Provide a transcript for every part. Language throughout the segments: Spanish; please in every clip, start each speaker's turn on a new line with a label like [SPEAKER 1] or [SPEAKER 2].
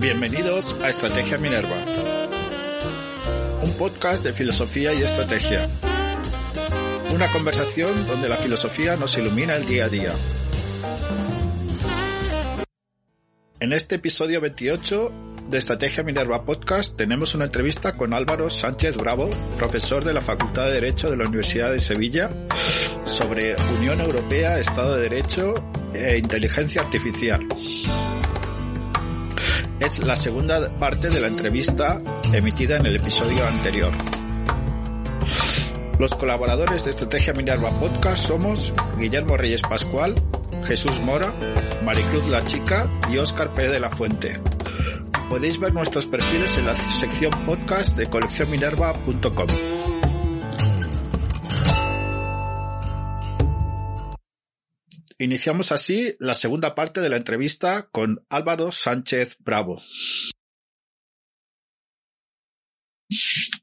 [SPEAKER 1] Bienvenidos a Estrategia Minerva, un podcast de filosofía y estrategia. Una conversación donde la filosofía nos ilumina el día a día. En este episodio 28 de Estrategia Minerva Podcast tenemos una entrevista con Álvaro Sánchez Bravo, profesor de la Facultad de Derecho de la Universidad de Sevilla, sobre Unión Europea, Estado de Derecho e Inteligencia Artificial. Es la segunda parte de la entrevista emitida en el episodio anterior. Los colaboradores de Estrategia Minerva Podcast somos Guillermo Reyes Pascual, Jesús Mora, Maricruz La Chica y Óscar Pérez de la Fuente. Podéis ver nuestros perfiles en la sección podcast de coleccionminerva.com. Iniciamos así la segunda parte de la entrevista con Álvaro Sánchez Bravo.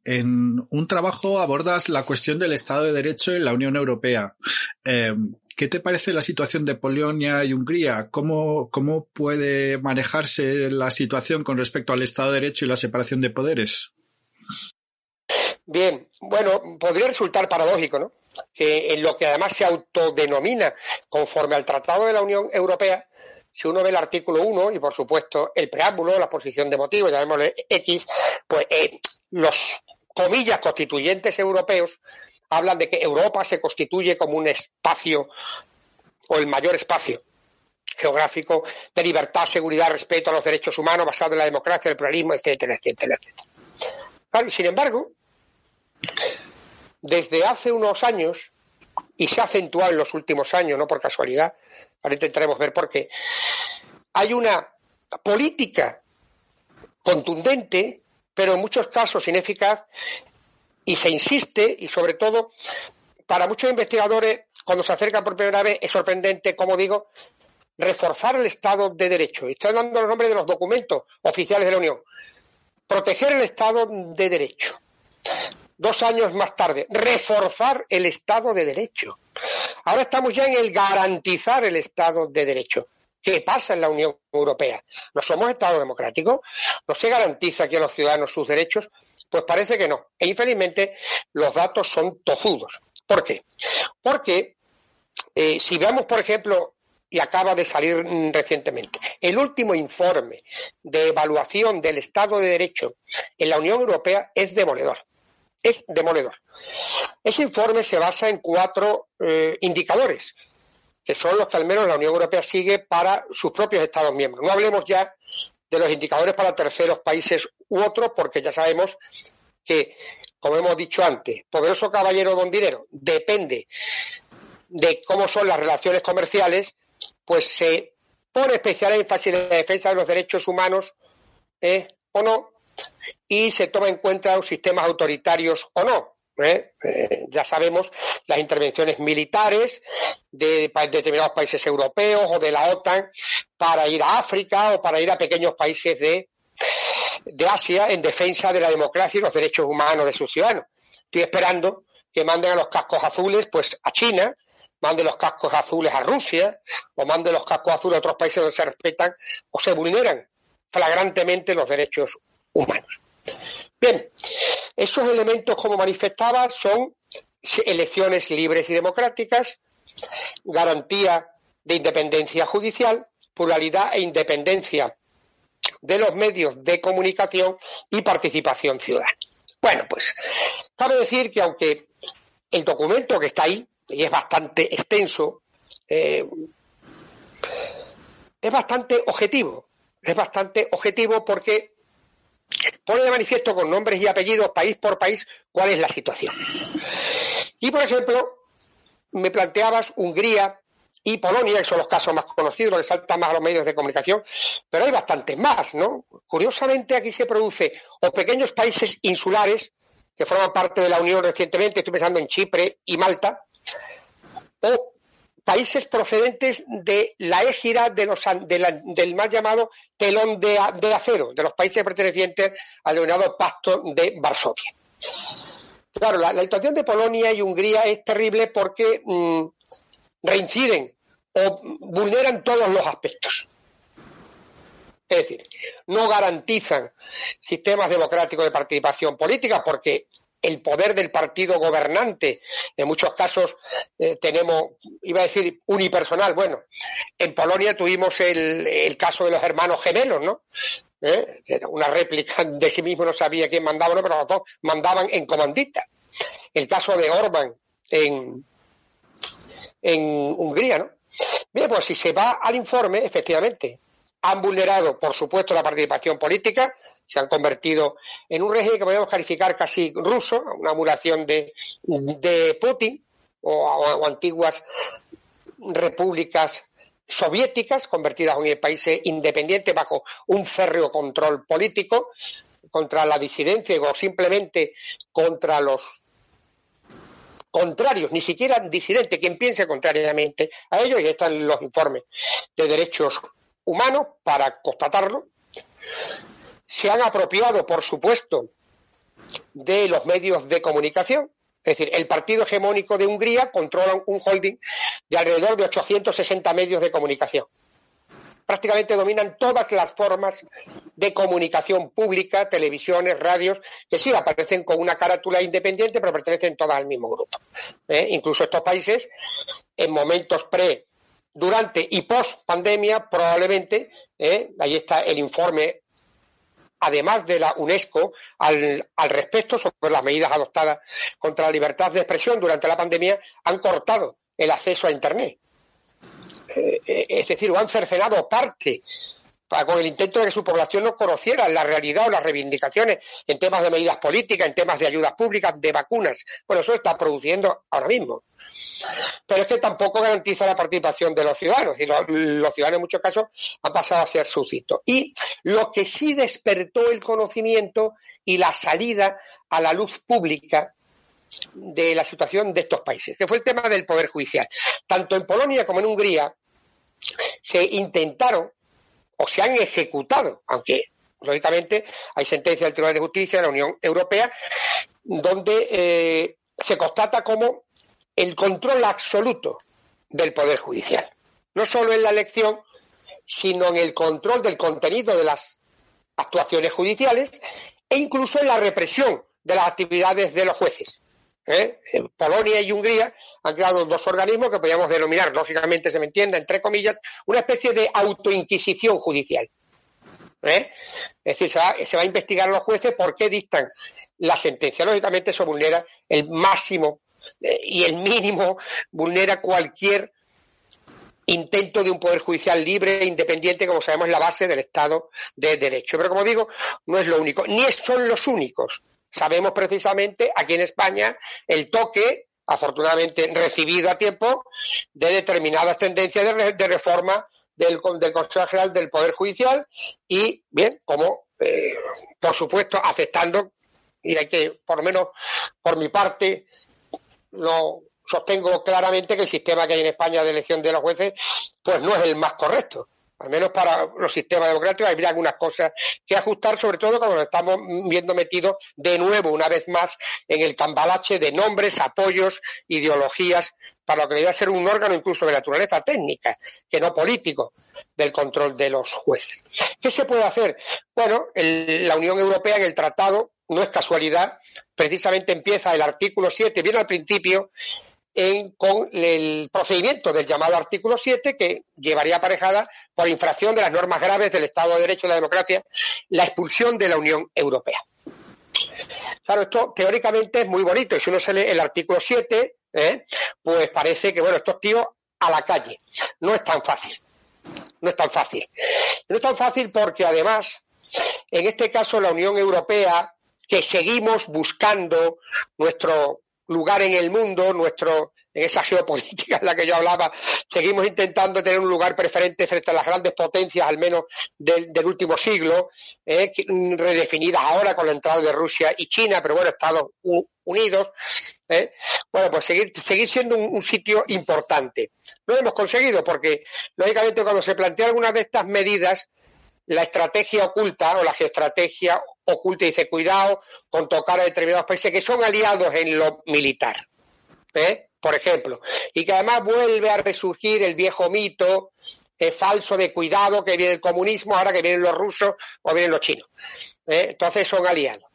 [SPEAKER 1] En un trabajo abordas la cuestión del Estado de Derecho en la Unión Europea. Eh, ¿Qué te parece la situación de Polonia y Hungría? ¿Cómo, ¿Cómo puede manejarse la situación con respecto al Estado de Derecho y la separación de poderes?
[SPEAKER 2] Bien, bueno, podría resultar paradójico, ¿no? Que en lo que además se autodenomina conforme al Tratado de la Unión Europea, si uno ve el artículo 1 y por supuesto el preámbulo, la posición de motivo, llamémosle X, pues eh, los comillas constituyentes europeos hablan de que Europa se constituye como un espacio o el mayor espacio geográfico de libertad, seguridad, respeto a los derechos humanos basado en la democracia, el pluralismo, etcétera, etcétera, etcétera. sin embargo, desde hace unos años, y se ha acentuado en los últimos años, no por casualidad, ahora intentaremos ver por qué, hay una política contundente, pero en muchos casos ineficaz, y se insiste, y sobre todo, para muchos investigadores, cuando se acercan por primera vez, es sorprendente, como digo, reforzar el Estado de Derecho. Estoy dando los nombres de los documentos oficiales de la Unión. Proteger el Estado de Derecho. Dos años más tarde, reforzar el Estado de Derecho. Ahora estamos ya en el garantizar el Estado de Derecho. ¿Qué pasa en la Unión Europea? ¿No somos Estado democrático? ¿No se garantiza aquí a los ciudadanos sus derechos? Pues parece que no. E infelizmente los datos son tozudos. ¿Por qué? Porque eh, si vemos, por ejemplo, y acaba de salir mm, recientemente, el último informe de evaluación del Estado de Derecho en la Unión Europea es demoledor. Es demoledor. Ese informe se basa en cuatro eh, indicadores, que son los que al menos la Unión Europea sigue para sus propios Estados miembros. No hablemos ya de los indicadores para terceros países u otros, porque ya sabemos que, como hemos dicho antes, poderoso caballero don dinero depende de cómo son las relaciones comerciales, pues se pone especial énfasis en la defensa de los derechos humanos ¿eh? o no, y se toma en cuenta sistemas autoritarios o no. ¿eh? Eh, ya sabemos las intervenciones militares de, determinados países europeos o de la OTAN para ir a África o para ir a pequeños países de, de Asia en defensa de la democracia y los derechos humanos de sus ciudadanos. Estoy esperando que manden a los cascos azules pues a China, manden los cascos azules a Rusia o manden los cascos azules a otros países donde se respetan o se vulneran flagrantemente los derechos humanos. Bien, esos elementos, como manifestaba, son elecciones libres y democráticas, garantía de independencia judicial, pluralidad e independencia de los medios de comunicación y participación ciudadana. Bueno, pues cabe decir que aunque el documento que está ahí, y es bastante extenso, eh, es bastante objetivo, es bastante objetivo porque pone de manifiesto con nombres y apellidos, país por país, cuál es la situación. Y, por ejemplo, me planteabas Hungría y Polonia, que son los casos más conocidos, los que saltan más a los medios de comunicación, pero hay bastantes más, ¿no? Curiosamente, aquí se produce o pequeños países insulares que forman parte de la Unión recientemente, estoy pensando en Chipre y Malta, o países procedentes de la égira de los, del más llamado telón de, acero, de los países pertenecientes al denominado Pacto de Varsovia. Claro, la, situación de Polonia y Hungría es terrible porque mm, reinciden o vulneran todos los aspectos. Es decir, no garantizan sistemas democráticos de participación política porque el poder del partido gobernante. En muchos casos eh, tenemos, iba a decir unipersonal, bueno, en Polonia tuvimos el, caso de los hermanos gemelos, ¿no? ¿Eh? Una réplica de sí mismo, no sabía quién mandaba, ¿no? pero los dos mandaban en comandita. El caso de Orban en, en Hungría, ¿no? Bien, pues si se va al informe, efectivamente, han vulnerado, por supuesto, la participación política, se han convertido en un régimen que podemos calificar casi ruso, una emulación de, Putin o, antiguas repúblicas soviéticas convertidas en países independientes bajo un férreo control político contra la disidencia o simplemente contra los contrarios, ni siquiera disidentes, quien piense contrariamente a ellos, y están los informes de derechos humanos para constatarlo. Se han apropiado, por supuesto, de los medios de comunicación. Es decir, el partido hegemónico de Hungría controla un holding de alrededor de 860 medios de comunicación. Prácticamente dominan todas las formas de comunicación pública, televisiones, radios, que sí aparecen con una carátula independiente, pero pertenecen todas al mismo grupo. ¿Eh? Incluso estos países, en momentos pre durante y post pandemia, probablemente, ¿eh? ahí está el informe, además de la UNESCO, al, respecto sobre las medidas adoptadas contra la libertad de expresión durante la pandemia, han cortado el acceso a Internet. Eh, eh, es decir, o han cercenado parte con el intento de que su población no conociera la realidad o las reivindicaciones en temas de medidas políticas, en temas de ayudas públicas, de vacunas. Bueno, eso está produciendo ahora mismo. Pero es que tampoco garantiza la participación de los ciudadanos. Y los, ciudadanos en muchos casos han pasado a ser súbditos. Y lo que sí despertó el conocimiento y la salida a la luz pública de la situación de estos países, que fue el tema del Poder Judicial. Tanto en Polonia como en Hungría se intentaron o se han ejecutado, aunque lógicamente hay sentencias del Tribunal de Justicia de la Unión Europea donde eh, se constata como el control absoluto del Poder Judicial. No solo en la elección, sino en el control del contenido de las actuaciones judiciales e incluso en la represión de las actividades de los jueces. ¿Eh? Polonia y Hungría han creado dos organismos que podríamos denominar, lógicamente se me entienda, entre comillas, una especie de autoinquisición judicial. ¿Eh? Es decir, se va, se va, a investigar a los jueces por qué dictan la sentencia. Lógicamente eso vulnera el máximo eh, y el mínimo vulnera cualquier intento de un poder judicial libre e independiente, como sabemos, es la base del Estado de Derecho. Pero como digo, no es lo único, ni son los únicos. Sabemos precisamente aquí en España el toque, afortunadamente recibido a tiempo, de determinadas tendencias de, reforma del, Consejo General del Poder Judicial y, bien, como, eh, por supuesto, aceptando, y hay que, por lo menos por mi parte, lo sostengo claramente que el sistema que hay en España de elección de los jueces pues no es el más correcto. Al menos para los sistemas democráticos habría algunas cosas que ajustar, sobre todo cuando nos estamos viendo metidos de nuevo, una vez más, en el cambalache de nombres, apoyos, ideologías, para lo que debería ser un órgano incluso de naturaleza técnica, que no político, del control de los jueces. ¿Qué se puede hacer? Bueno, la Unión Europea en el tratado no es casualidad, precisamente empieza el artículo 7, viene al principio, con el procedimiento del llamado artículo 7, que llevaría aparejada, por infracción de las normas graves del Estado de Derecho y la democracia, la expulsión de la Unión Europea. Claro, esto teóricamente es muy bonito, y si uno se lee el artículo 7, ¿eh? pues parece que, bueno, estos tíos a la calle. No es tan fácil. No es tan fácil. No es tan fácil porque además, en este caso, la Unión Europea que seguimos buscando nuestro lugar en el mundo, nuestro en esa geopolítica en la que yo hablaba, seguimos intentando tener un lugar preferente frente a las grandes potencias, al menos del, último siglo, eh, redefinidas ahora con la entrada de Rusia y China, pero bueno, Estados Unidos. Eh. Bueno, pues seguir, seguir siendo un, un, sitio importante. Lo hemos conseguido porque, lógicamente, cuando se plantea alguna de estas medidas, la estrategia oculta o la geoestrategia oculta dice cuidado con tocar a determinados países que son aliados en lo militar, ¿eh? por ejemplo, y que además vuelve a resurgir el viejo mito eh, falso de cuidado que viene el comunismo, ahora que vienen los rusos o vienen los chinos. ¿eh? Entonces son aliados.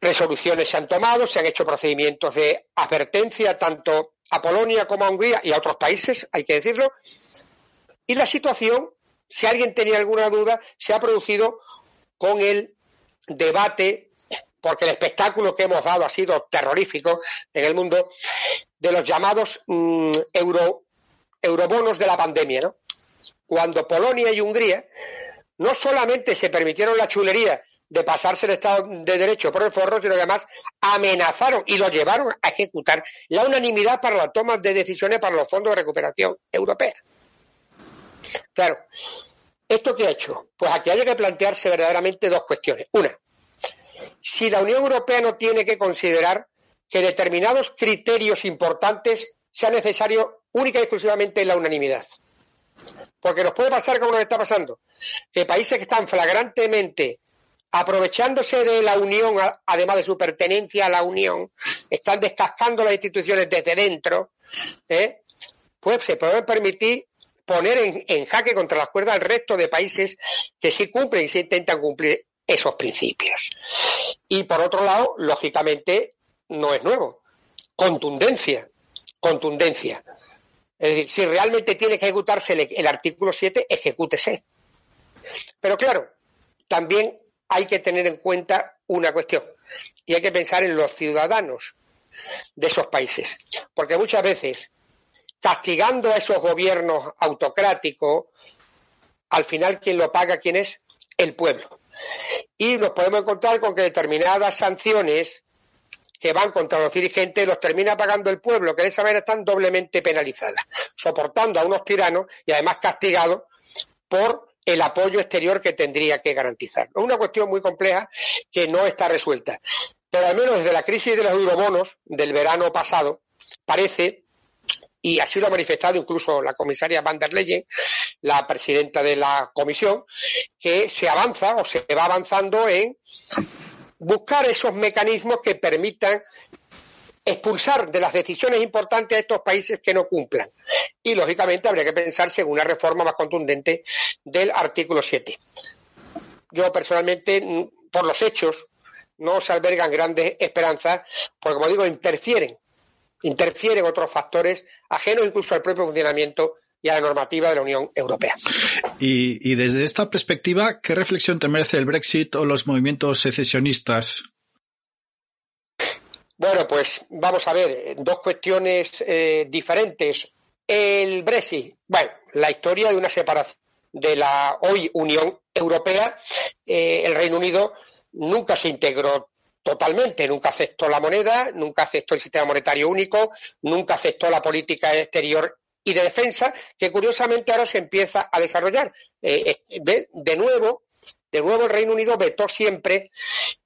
[SPEAKER 2] Resoluciones se han tomado, se han hecho procedimientos de advertencia tanto a Polonia como a Hungría y a otros países, hay que decirlo. Y la situación, si alguien tenía alguna duda, se ha producido con el debate, porque el espectáculo que hemos dado ha sido terrorífico en el mundo, de los llamados mm, euro, eurobonos de la pandemia, ¿no? Cuando Polonia y Hungría no solamente se permitieron la chulería de pasarse el Estado de Derecho por el forro, sino que además amenazaron y lo llevaron a ejecutar la unanimidad para la toma de decisiones para los fondos de recuperación europea. Claro, ¿esto qué ha hecho? Pues aquí hay que plantearse verdaderamente dos cuestiones. Una, si la Unión Europea no tiene que considerar que determinados criterios importantes sea necesario única y exclusivamente la unanimidad. Porque nos puede pasar como nos está pasando, que países que están flagrantemente aprovechándose de la Unión, además de su pertenencia a la Unión, están descascando las instituciones desde dentro, ¿eh? pues se pueden permitir poner en, jaque contra las cuerdas al resto de países que sí cumplen y sí intentan cumplir esos principios. Y por otro lado, lógicamente, no es nuevo. Contundencia, contundencia. Es decir, si realmente tiene que ejecutarse el, artículo 7, ejecútese. Pero claro, también hay que tener en cuenta una cuestión y hay que pensar en los ciudadanos de esos países. Porque muchas veces, castigando a esos gobiernos autocráticos, al final quien lo paga, ¿quién es? El pueblo. Y nos podemos encontrar con que determinadas sanciones que van contra los dirigentes los termina pagando el pueblo, que de esa manera están doblemente penalizadas, soportando a unos tiranos y además castigados por el apoyo exterior que tendría que garantizar. Es una cuestión muy compleja que no está resuelta. Pero al menos desde la crisis de los eurobonos del verano pasado, parece, y así lo ha manifestado incluso la comisaria van der Leyen, la presidenta de la comisión, que se avanza o se va avanzando en buscar esos mecanismos que permitan expulsar de las decisiones importantes a estos países que no cumplan. Y, lógicamente, habría que pensarse en una reforma más contundente del artículo 7. Yo, personalmente, por los hechos, no se albergan grandes esperanzas, porque, como digo, interfieren, interfieren otros factores ajenos incluso al propio funcionamiento y a la normativa de la Unión Europea.
[SPEAKER 1] Y, y, desde esta perspectiva, ¿qué reflexión te merece el Brexit o los movimientos secesionistas
[SPEAKER 2] bueno, pues vamos a ver, dos cuestiones eh, diferentes. El Brexit, bueno, la historia de una separación de la hoy Unión Europea, eh, el Reino Unido nunca se integró totalmente, nunca aceptó la moneda, nunca aceptó el sistema monetario único, nunca aceptó la política exterior y de defensa, que curiosamente ahora se empieza a desarrollar. Eh, de, nuevo, de nuevo el Reino Unido vetó siempre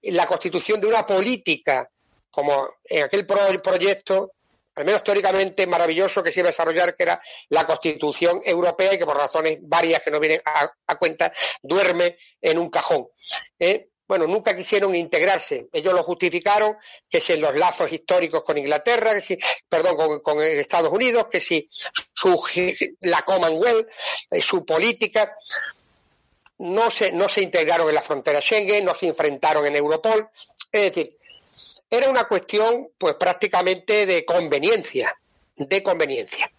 [SPEAKER 2] la constitución de una política como en aquel proyecto, al menos teóricamente maravilloso que se iba a desarrollar, que era la Constitución Europea y que por razones varias que no vienen a, cuenta, duerme en un cajón. ¿eh? Bueno, nunca quisieron integrarse. Ellos lo justificaron, que si en los lazos históricos con Inglaterra, que si, perdón, con, Estados Unidos, que si su, la Commonwealth, eh, su política, no se, no se integraron en la frontera Schengen, no se enfrentaron en Europol. Es decir, era una cuestión, pues prácticamente de conveniencia, de conveniencia.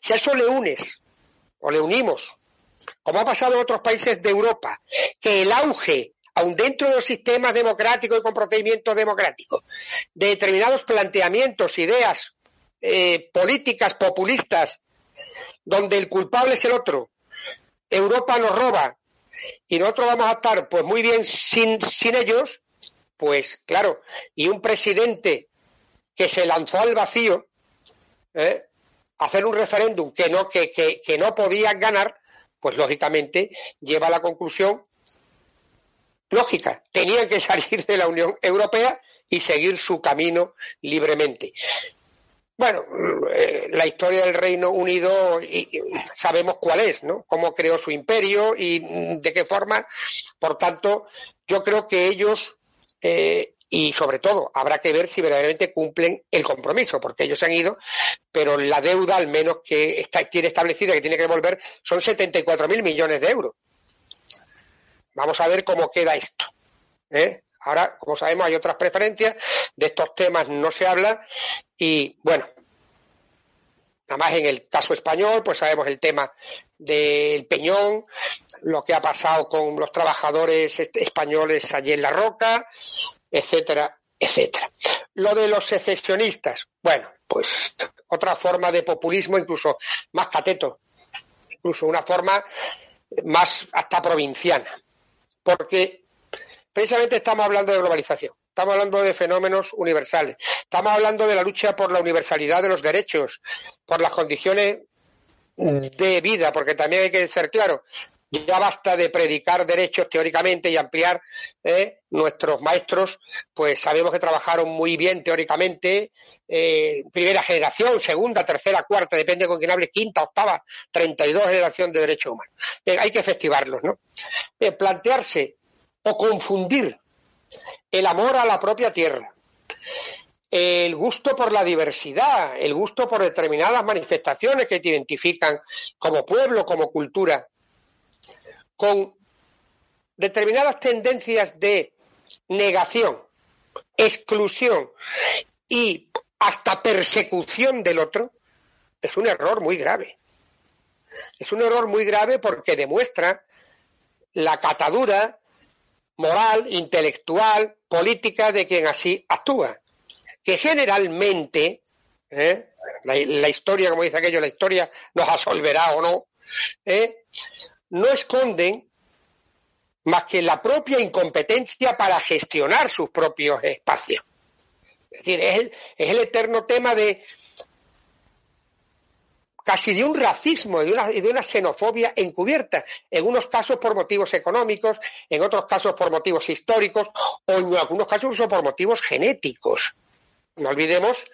[SPEAKER 2] Si a eso le unes o le unimos, como ha pasado en otros países de Europa, que el auge, aun dentro de los sistemas democráticos y con procedimientos democráticos, de determinados planteamientos, ideas eh, políticas populistas, donde el culpable es el otro, Europa nos roba y nosotros vamos a estar pues muy bien sin, sin ellos, pues claro, y un presidente que se lanzó al vacío, ¿eh? hacer un referéndum que no, que, que, no podía ganar, pues lógicamente lleva a la conclusión lógica. Tenían que salir de la Unión Europea y seguir su camino libremente. Bueno, eh, la historia del Reino Unido sabemos cuál es, ¿no? Cómo creó su imperio y de qué forma. Por tanto, yo creo que ellos eh, y sobre todo habrá que ver si verdaderamente cumplen el compromiso, porque ellos han ido, pero la deuda al menos que está, tiene establecida que tiene que devolver son 74.000 millones de euros. Vamos a ver cómo queda esto. ¿eh? Ahora, como sabemos, hay otras preferencias, de estos temas no se habla y bueno, nada más en el caso español, pues sabemos el tema del Peñón, lo que ha pasado con los trabajadores españoles allí en La Roca, etcétera, etcétera. Lo de los secesionistas, bueno, pues otra forma de populismo incluso más cateto, incluso una forma más hasta provinciana, porque precisamente estamos hablando de globalización. Estamos hablando de fenómenos universales. Estamos hablando de la lucha por la universalidad de los derechos, por las condiciones de vida, porque también hay que ser claro, ya basta de predicar derechos teóricamente y ampliar. ¿eh? Nuestros maestros, pues sabemos que trabajaron muy bien teóricamente, eh, primera generación, segunda, tercera, cuarta, depende con quién hable, quinta, octava, treinta y dos generación de derechos humanos. hay que festivarlos, ¿no? plantearse o confundir el amor a la propia tierra, el gusto por la diversidad, el gusto por determinadas manifestaciones que te identifican como pueblo, como cultura, con determinadas tendencias de negación, exclusión y hasta persecución del otro, es un error muy grave. Es un error muy grave porque demuestra la catadura moral, intelectual, política de quien así actúa. Que generalmente, ¿eh? la, historia, como dice aquello, la historia nos absolverá o no, ¿eh? No esconden más que la propia incompetencia para gestionar sus propios espacios. Es decir, es el, eterno tema de casi de un racismo y de, una, de una xenofobia encubierta, en unos casos por motivos económicos, en otros casos por motivos históricos o en algunos casos incluso por motivos genéticos. No olvidemos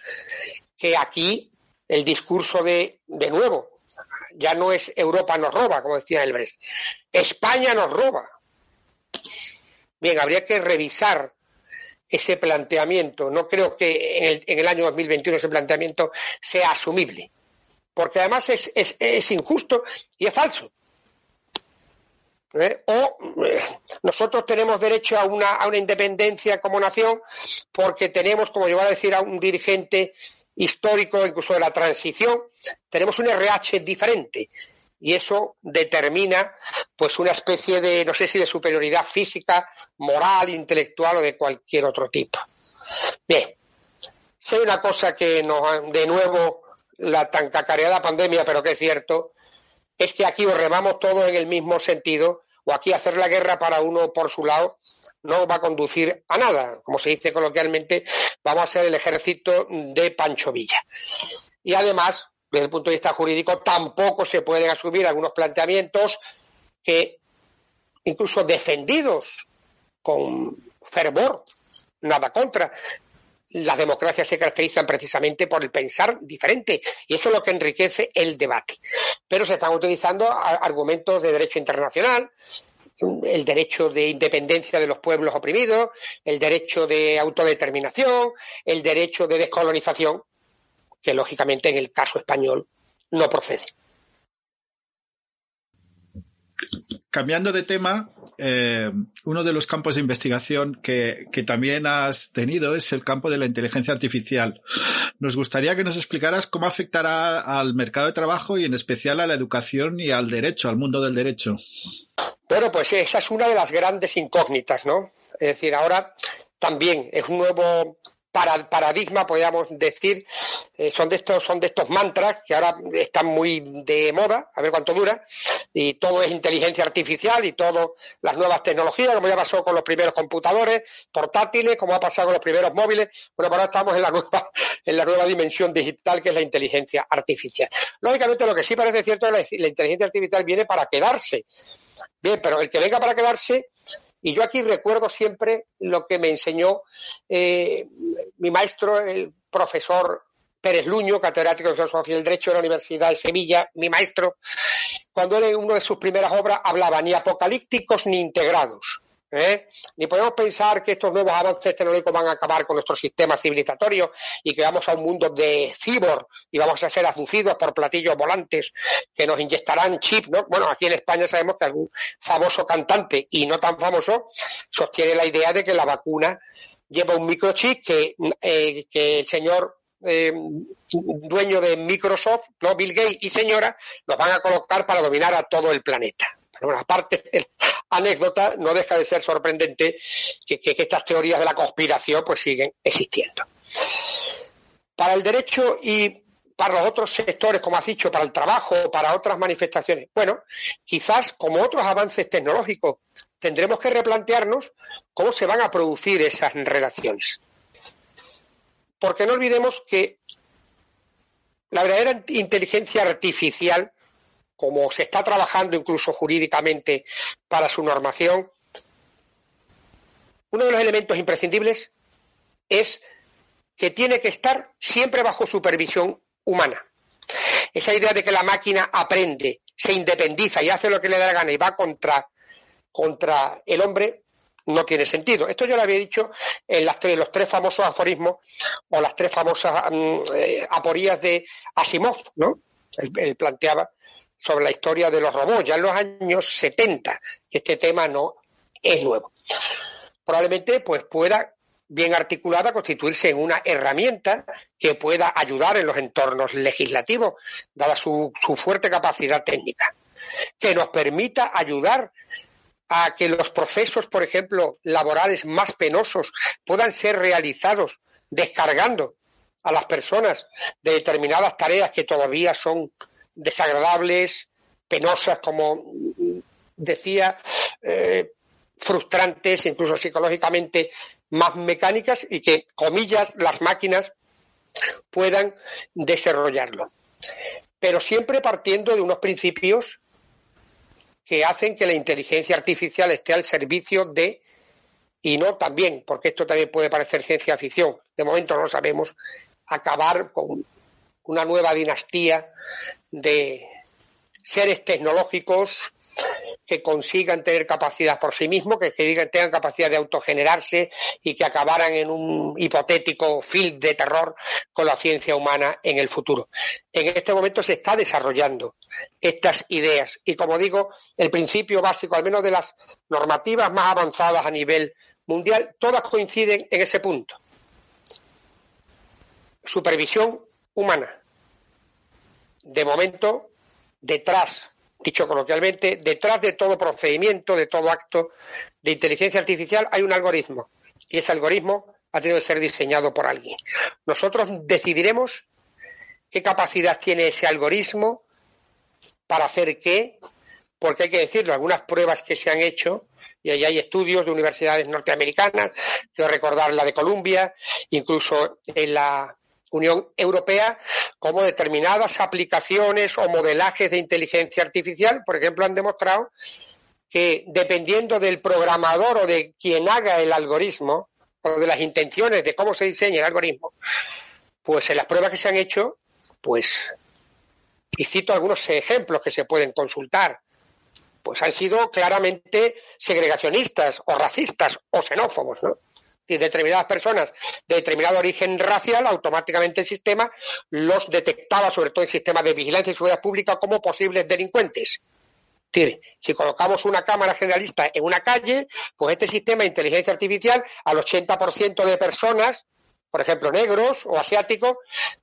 [SPEAKER 2] que aquí el discurso de, de nuevo, ya no es Europa nos roba, como decía Elbrecht, España nos roba. Bien, habría que revisar ese planteamiento. No creo que en el, año 2021 ese planteamiento sea asumible porque además es, es, injusto y es falso. ¿Eh? O eh, nosotros tenemos derecho a una, a una independencia como nación porque tenemos, como yo a decir a un dirigente histórico, incluso de la transición, tenemos un RH diferente y eso determina pues una especie de, no sé si de superioridad física, moral, intelectual o de cualquier otro tipo. Bien, si hay una cosa que nos, de nuevo la tan cacareada pandemia, pero que es cierto, es que aquí os remamos todos en el mismo sentido, o aquí hacer la guerra para uno por su lado no va a conducir a nada. Como se dice coloquialmente, vamos a ser el ejército de Pancho Villa. Y además, desde el punto de vista jurídico, tampoco se pueden asumir algunos planteamientos que, incluso defendidos con fervor, nada contra, las democracias se caracterizan precisamente por el pensar diferente y eso es lo que enriquece el debate. Pero se están utilizando argumentos de derecho internacional, el derecho de independencia de los pueblos oprimidos, el derecho de autodeterminación, el derecho de descolonización, que lógicamente en el caso español no procede.
[SPEAKER 1] Cambiando de tema, eh, uno de los campos de investigación que, que, también has tenido es el campo de la inteligencia artificial. Nos gustaría que nos explicaras cómo afectará al mercado de trabajo y en especial a la educación y al derecho, al mundo del derecho.
[SPEAKER 2] Bueno, pues esa es una de las grandes incógnitas, ¿no? Es decir, ahora también es un nuevo para paradigma, podríamos decir, eh, son de estos, son de estos mantras que ahora están muy de moda, a ver cuánto dura, y todo es inteligencia artificial y todo las nuevas tecnologías, como ya pasó con los primeros computadores portátiles, como ha pasado con los primeros móviles, bueno, ahora estamos en la nueva, en la nueva dimensión digital que es la inteligencia artificial. Lógicamente, lo que sí parece cierto es que la inteligencia artificial viene para quedarse. Bien, pero el que venga para quedarse y yo aquí recuerdo siempre lo que me enseñó eh, mi maestro, el profesor Pérez Luño, catedrático de Filosofía del Derecho de la Universidad de Sevilla, mi maestro, cuando en una de sus primeras obras hablaba ni apocalípticos ni integrados. ¿Eh? Ni podemos pensar que estos nuevos avances tecnológicos van a acabar con nuestro sistema civilizatorio y que vamos a un mundo de cibor y vamos a ser aducidos por platillos volantes que nos inyectarán chip, ¿no? Bueno, aquí en España sabemos que algún famoso cantante y no tan famoso sostiene la idea de que la vacuna lleva un microchip que, eh, el señor eh, dueño de Microsoft, ¿no? Bill Gates y señora, nos van a colocar para dominar a todo el planeta. Pero bueno, aparte de la anécdota, no deja de ser sorprendente que, estas teorías de la conspiración pues siguen existiendo. Para el derecho y para los otros sectores, como has dicho, para el trabajo, para otras manifestaciones. Bueno, quizás como otros avances tecnológicos, tendremos que replantearnos cómo se van a producir esas relaciones. Porque no olvidemos que la verdadera inteligencia artificial, como se está trabajando incluso jurídicamente para su normación, uno de los elementos imprescindibles es que tiene que estar siempre bajo supervisión humana. Esa idea de que la máquina aprende, se independiza y hace lo que le da la gana y va contra, contra el hombre, no tiene sentido. Esto yo lo había dicho en, las los tres famosos aforismos o las tres famosas mm, eh, aporías de Asimov, ¿no? Él, planteaba sobre la historia de los robots ya en los años 70. Este tema no es nuevo. Probablemente pues pueda bien articulada constituirse en una herramienta que pueda ayudar en los entornos legislativos, dada su, su fuerte capacidad técnica, que nos permita ayudar a que los procesos, por ejemplo, laborales más penosos puedan ser realizados descargando a las personas de determinadas tareas que todavía son desagradables, penosas, como decía, eh, frustrantes, incluso psicológicamente más mecánicas y que, comillas, las máquinas puedan desarrollarlo. Pero siempre partiendo de unos principios que hacen que la inteligencia artificial esté al servicio de, y no también, porque esto también puede parecer ciencia ficción, de momento no lo sabemos, acabar con una nueva dinastía de seres tecnológicos que consigan tener capacidad por sí mismos, que, tengan capacidad de autogenerarse y que acabaran en un hipotético film de terror con la ciencia humana en el futuro. En este momento se está desarrollando estas ideas y, como digo, el principio básico, al menos de las normativas más avanzadas a nivel mundial, todas coinciden en ese punto. Supervisión humana. De momento, detrás dicho coloquialmente, detrás de todo procedimiento, de todo acto de inteligencia artificial hay un algoritmo y ese algoritmo ha tenido que ser diseñado por alguien. Nosotros decidiremos qué capacidad tiene ese algoritmo para hacer qué, porque hay que decirlo, algunas pruebas que se han hecho, y ahí hay estudios de universidades norteamericanas, quiero recordar la de Columbia, incluso en la Unión Europea como determinadas aplicaciones o modelajes de inteligencia artificial, por ejemplo, han demostrado que dependiendo del programador o de quien haga el algoritmo, o de las intenciones de cómo se diseña el algoritmo, pues en las pruebas que se han hecho, pues, y cito algunos ejemplos que se pueden consultar, pues han sido claramente segregacionistas o racistas o xenófobos, ¿no? Determinadas personas de determinado origen racial, automáticamente el sistema los detectaba, sobre todo en sistemas de vigilancia y seguridad pública, como posibles delincuentes. si colocamos una cámara generalista en una calle, pues este sistema de inteligencia artificial al 80% de personas, por ejemplo negros o asiáticos,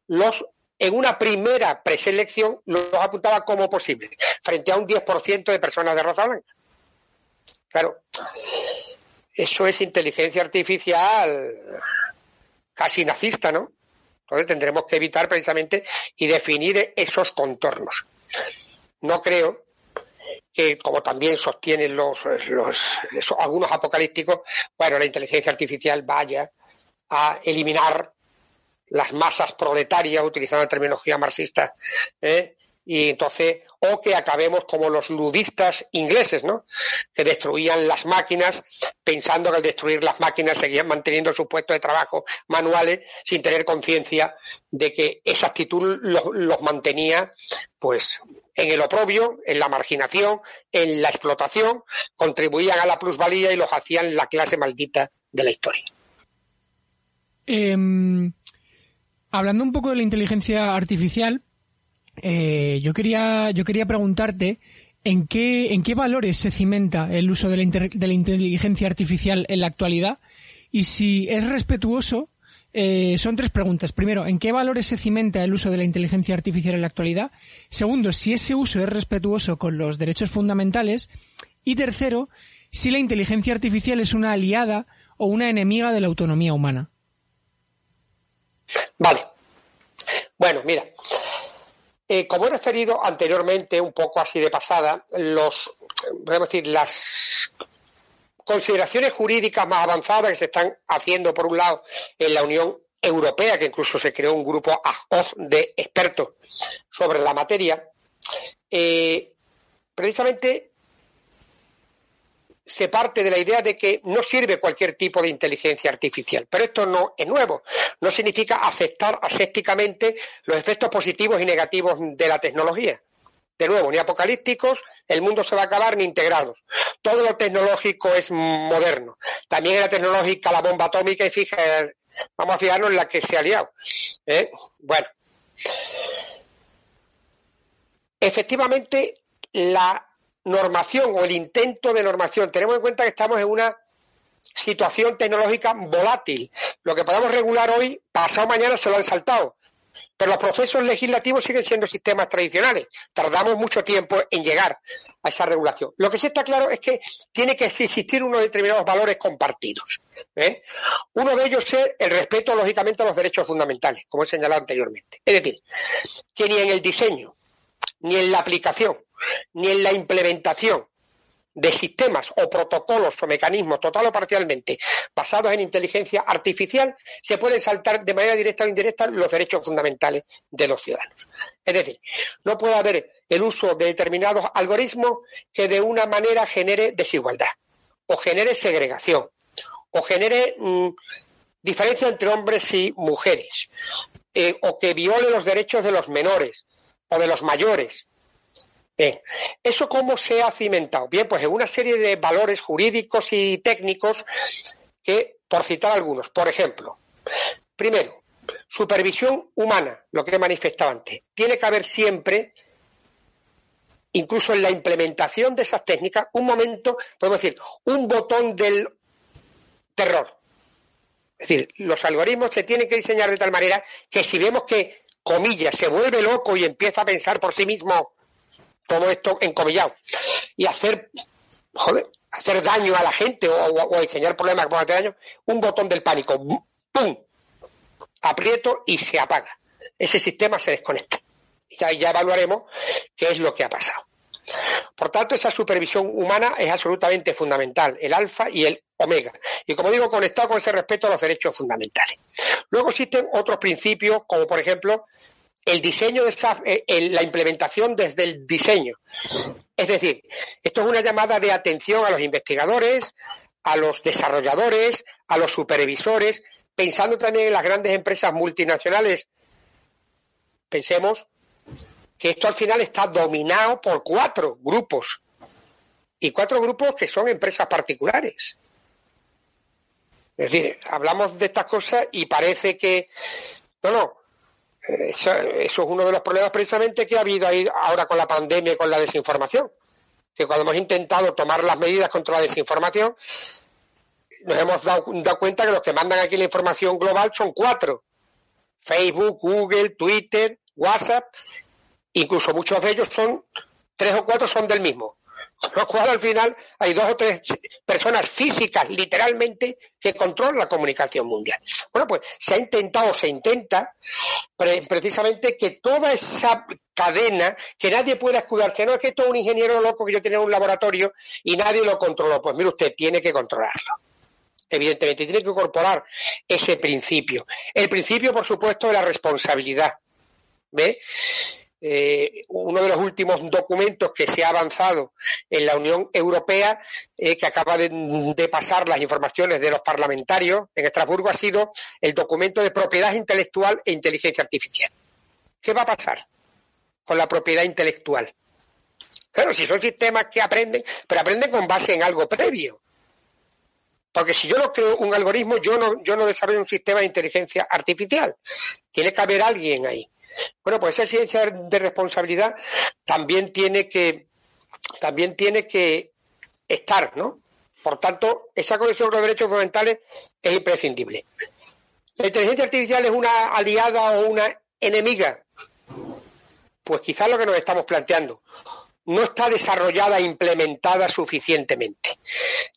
[SPEAKER 2] los en una primera preselección los apuntaba como posibles, frente a un 10% de personas de raza blanca. Claro, eso es inteligencia artificial casi nazista, ¿no? Entonces tendremos que evitar precisamente y definir esos contornos. No creo que, como también sostienen los, algunos apocalípticos, bueno, la inteligencia artificial vaya a eliminar las masas proletarias, utilizando la terminología marxista, ¿eh? Y entonces o que acabemos como los ludistas ingleses, ¿no? Que destruían las máquinas pensando que al destruir las máquinas seguían manteniendo sus puestos de trabajo manuales sin tener conciencia de que esa actitud los, mantenía pues en el oprobio, en la marginación, en la explotación, contribuían a la plusvalía y los hacían la clase maldita de la historia.
[SPEAKER 3] Em, hablando un poco de la inteligencia artificial, eh, yo quería yo quería preguntarte en qué en qué valores se cimenta el uso de la, de la inteligencia artificial en la actualidad y si es respetuoso eh, son tres preguntas. Primero, ¿en qué valores se cimenta el uso de la inteligencia artificial en la actualidad? Segundo, si ese uso es respetuoso con los derechos fundamentales. Y tercero, si la inteligencia artificial es una aliada o una enemiga de la autonomía humana.
[SPEAKER 2] Vale. Bueno, mira. Eh, como he referido anteriormente, un poco así de pasada, los, podemos decir, las consideraciones jurídicas más avanzadas que se están haciendo, por un lado, en la Unión Europea, que incluso se creó un grupo de expertos sobre la materia, eh, precisamente se parte de la idea de que no sirve cualquier tipo de inteligencia artificial. Pero esto no es nuevo. No significa aceptar asépticamente los efectos positivos y negativos de la tecnología. De nuevo, ni apocalípticos, el mundo se va a acabar, ni integrados. Todo lo tecnológico es moderno. También era tecnológica la bomba atómica y fija, vamos a fijarnos en la que se ha liado. ¿eh? Bueno. Efectivamente, la normación o el intento de normación, tenemos en cuenta que estamos en una situación tecnológica volátil. Lo que podamos regular hoy, pasado mañana se lo han saltado. Pero los procesos legislativos siguen siendo sistemas tradicionales. Tardamos mucho tiempo en llegar a esa regulación. Lo que sí está claro es que tiene que existir unos determinados valores compartidos. ¿eh? Uno de ellos es el respeto, lógicamente, a los derechos fundamentales, como he señalado anteriormente. Es decir, que ni en el diseño, ni en la aplicación, ni en la implementación de sistemas o protocolos o mecanismos total o parcialmente basados en inteligencia artificial, se pueden saltar de manera directa o indirecta los derechos fundamentales de los ciudadanos. Es decir, no puede haber el uso de determinados algoritmos que de una manera genere desigualdad o genere segregación o genere mm, diferencia entre hombres y mujeres eh, o que viole los derechos de los menores o de los mayores Bien, ¿eso cómo se ha cimentado? Bien, pues en una serie de valores jurídicos y técnicos que, por citar algunos, por ejemplo, primero, supervisión humana, lo que he manifestado antes. Tiene que haber siempre, incluso en la implementación de esas técnicas, un momento, podemos decir, un botón del terror. Es decir, los algoritmos se tienen que diseñar de tal manera que si vemos que, comillas, se vuelve loco y empieza a pensar por sí mismo todo esto encomillado y hacer, joder, hacer daño a la gente o, enseñar problemas que puedan hacer daño, un botón del pánico, ¡pum! Aprieto y se apaga. Ese sistema se desconecta. Y ya, ya evaluaremos qué es lo que ha pasado. Por tanto, esa supervisión humana es absolutamente fundamental, el alfa y el omega. Y como digo, conectado con ese respeto a los derechos fundamentales. Luego existen otros principios, como por ejemplo el diseño de esa, eh, la implementación desde el diseño. Es decir, esto es una llamada de atención a los investigadores, a los desarrolladores, a los supervisores, pensando también en las grandes empresas multinacionales. Pensemos que esto al final está dominado por cuatro grupos y cuatro grupos que son empresas particulares. Es decir, hablamos de estas cosas y parece que, no, no, eso, es uno de los problemas precisamente que ha habido ahí ahora con la pandemia y con la desinformación. Que cuando hemos intentado tomar las medidas contra la desinformación, nos hemos dado, cuenta que los que mandan aquí la información global son cuatro. Facebook, Google, Twitter, WhatsApp, incluso muchos de ellos son, tres o cuatro son del mismo. Con lo cual, al final, hay dos o tres personas físicas, literalmente, que controlan la comunicación mundial. Bueno, pues se ha intentado, se intenta, precisamente que toda esa cadena, que nadie pueda escudarse, no es que todo un ingeniero loco que yo tenía en un laboratorio y nadie lo controló. Pues mire usted, tiene que controlarlo evidentemente, tiene que incorporar ese principio. El principio, por supuesto, de la responsabilidad. ¿Ve? Eh, uno de los últimos documentos que se ha avanzado en la Unión Europea, eh, que acaba de, pasar las informaciones de los parlamentarios en Estrasburgo, ha sido el documento de propiedad intelectual e inteligencia artificial. ¿Qué va a pasar con la propiedad intelectual? Claro, si son sistemas que aprenden, pero aprenden con base en algo previo. Porque si yo no creo un algoritmo, yo no, yo no desarrollo un sistema de inteligencia artificial. Tiene que haber alguien ahí. Bueno, pues esa ciencia de responsabilidad también tiene que, también tiene que estar, ¿no? Por tanto, esa conexión con los derechos fundamentales es imprescindible. ¿La inteligencia artificial es una aliada o una enemiga? Pues quizás lo que nos estamos planteando no está desarrollada e implementada suficientemente.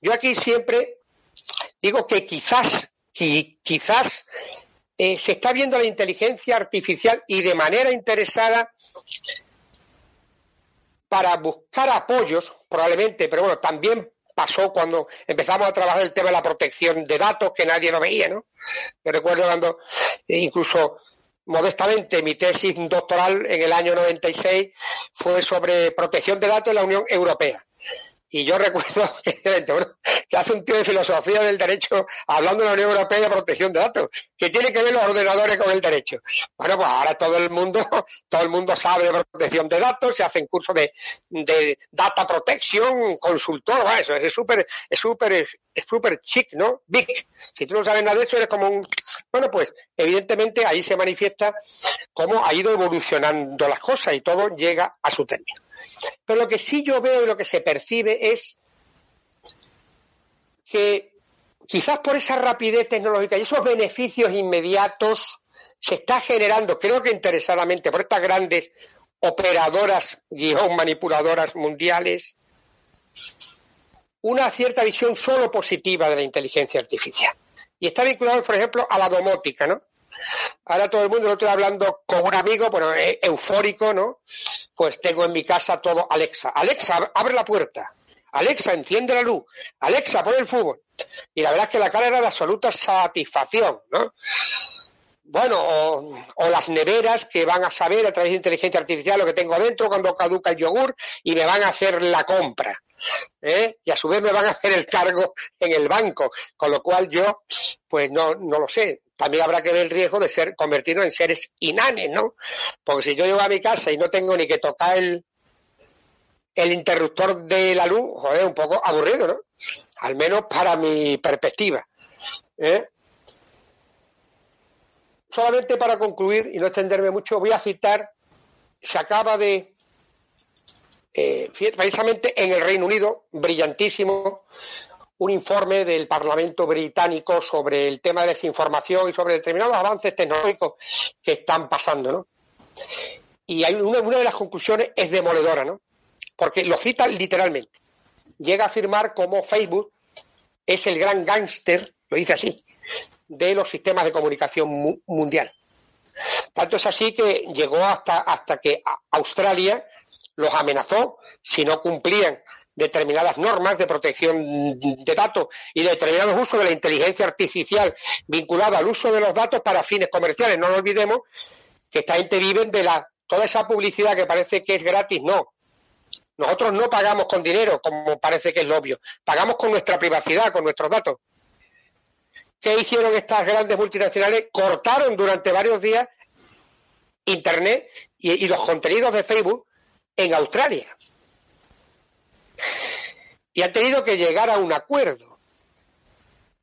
[SPEAKER 2] Yo aquí siempre digo que quizás, quizás eh, se está viendo la inteligencia artificial y de manera interesada para buscar apoyos, probablemente, pero bueno, también pasó cuando empezamos a trabajar el tema de la protección de datos, que nadie lo veía, ¿no? Yo recuerdo cuando incluso modestamente, mi tesis doctoral en el año 96 fue sobre protección de datos en la Unión Europea. Y yo recuerdo que hace un tío de filosofía del derecho hablando de la Unión Europea de protección de datos, que tiene que ver los ordenadores con el derecho. Bueno, pues ahora todo el mundo, todo el mundo sabe de protección de datos, se hacen cursos de, de data protection, consultor, eso es súper, es súper, es súper chic, ¿no? Big. Si tú no sabes nada de eso, eres como un, bueno, pues evidentemente ahí se manifiesta cómo ha ido evolucionando las cosas y todo llega a su término. Pero lo que sí yo veo y lo que se percibe es que quizás por esa rapidez tecnológica y esos beneficios inmediatos se está generando, creo que interesadamente, por estas grandes operadoras, guion manipuladoras mundiales, una cierta visión solo positiva de la inteligencia artificial. Y está vinculado, por ejemplo, a la domótica, ¿no? Ahora todo el mundo, lo estoy hablando con un amigo, bueno, eufórico, ¿no? Pues tengo en mi casa todo Alexa. Alexa, abre la puerta. Alexa, enciende la luz. Alexa, pon el fútbol. Y la verdad es que la cara era de absoluta satisfacción, ¿no? Bueno, o, las neveras que van a saber a través de inteligencia artificial lo que tengo adentro cuando caduca el yogur y me van a hacer la compra. ¿eh? Y a su vez me van a hacer el cargo en el banco. Con lo cual yo, pues no, no lo sé también habrá que ver el riesgo de ser convertirnos en seres inanes, ¿no? Porque si yo llego a mi casa y no tengo ni que tocar el, el interruptor de la luz, joder, un poco aburrido, ¿no? Al menos para mi perspectiva. ¿eh? Solamente para concluir y no extenderme mucho, voy a citar, se acaba de, eh, precisamente en el Reino Unido, brillantísimo, un informe del Parlamento británico sobre el tema de desinformación y sobre determinados avances tecnológicos que están pasando, ¿no? Y hay una, de las conclusiones es demoledora, ¿no? Porque lo cita literalmente. Llega a afirmar como Facebook es el gran gángster, lo dice así, de los sistemas de comunicación mundial. Tanto es así que llegó hasta, hasta que Australia los amenazó si no cumplían determinadas normas de protección de datos y determinados usos de la inteligencia artificial vinculada al uso de los datos para fines comerciales. No nos olvidemos que esta gente vive de la toda esa publicidad que parece que es gratis, no. Nosotros no pagamos con dinero, como parece que es lo obvio. Pagamos con nuestra privacidad, con nuestros datos. ¿Qué hicieron estas grandes multinacionales? Cortaron durante varios días Internet y los contenidos de Facebook en Australia y han tenido que llegar a un acuerdo.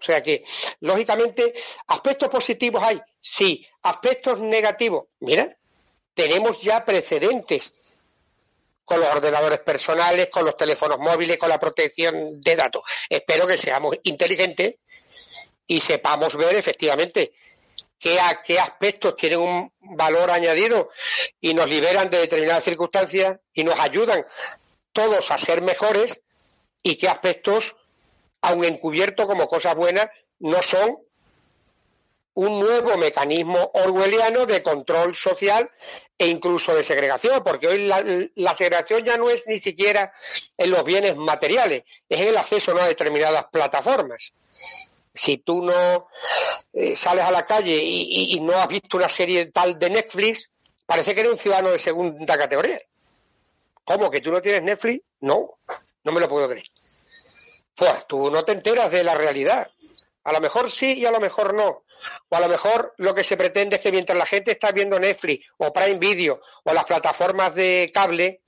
[SPEAKER 2] O sea que, lógicamente, aspectos positivos hay, sí, aspectos negativos. Mira, tenemos ya precedentes con los ordenadores personales, con los teléfonos móviles, con la protección de datos. Espero que seamos inteligentes y sepamos ver efectivamente qué, qué aspectos tienen un valor añadido y nos liberan de determinadas circunstancias y nos ayudan todos a ser mejores y qué aspectos, aun encubiertos como cosas buenas, no son un nuevo mecanismo orwelliano de control social e incluso de segregación, porque hoy la, segregación ya no es ni siquiera en los bienes materiales, es en el acceso a determinadas plataformas. Si tú no eh, sales a la calle y, y, no has visto una serie tal de Netflix, parece que eres un ciudadano de segunda categoría. ¿Cómo? ¿Que tú no tienes Netflix? No, no me lo puedo creer. Pues tú no te enteras de la realidad. A lo mejor sí y a lo mejor no. O a lo mejor lo que se pretende es que mientras la gente está viendo Netflix o Prime Video o las plataformas de cable,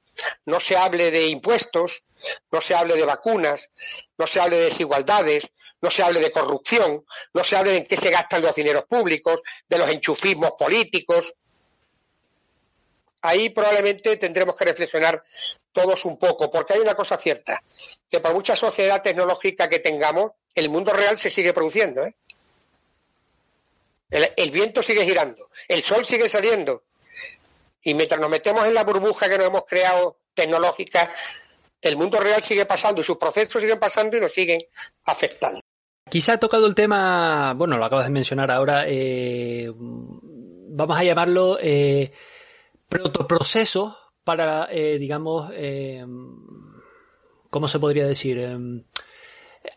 [SPEAKER 2] no se hable de impuestos, no se hable de vacunas, no se hable de desigualdades, no se hable de corrupción, no se hable de qué se gastan los dineros públicos, de los enchufismos políticos. Ahí probablemente tendremos que reflexionar todos un poco, porque hay una cosa cierta, que por mucha sociedad tecnológica que tengamos, el mundo real se sigue produciendo. ¿eh? El, viento sigue girando, el sol sigue saliendo. Y mientras nos metemos en la burbuja que nos hemos creado tecnológica, el mundo real sigue pasando y sus procesos siguen pasando y nos siguen afectando.
[SPEAKER 4] Quizá ha tocado el tema, bueno, lo acabas de mencionar ahora, eh, vamos a llamarlo eh, protoproceso para, eh, digamos, eh, ¿cómo se podría decir?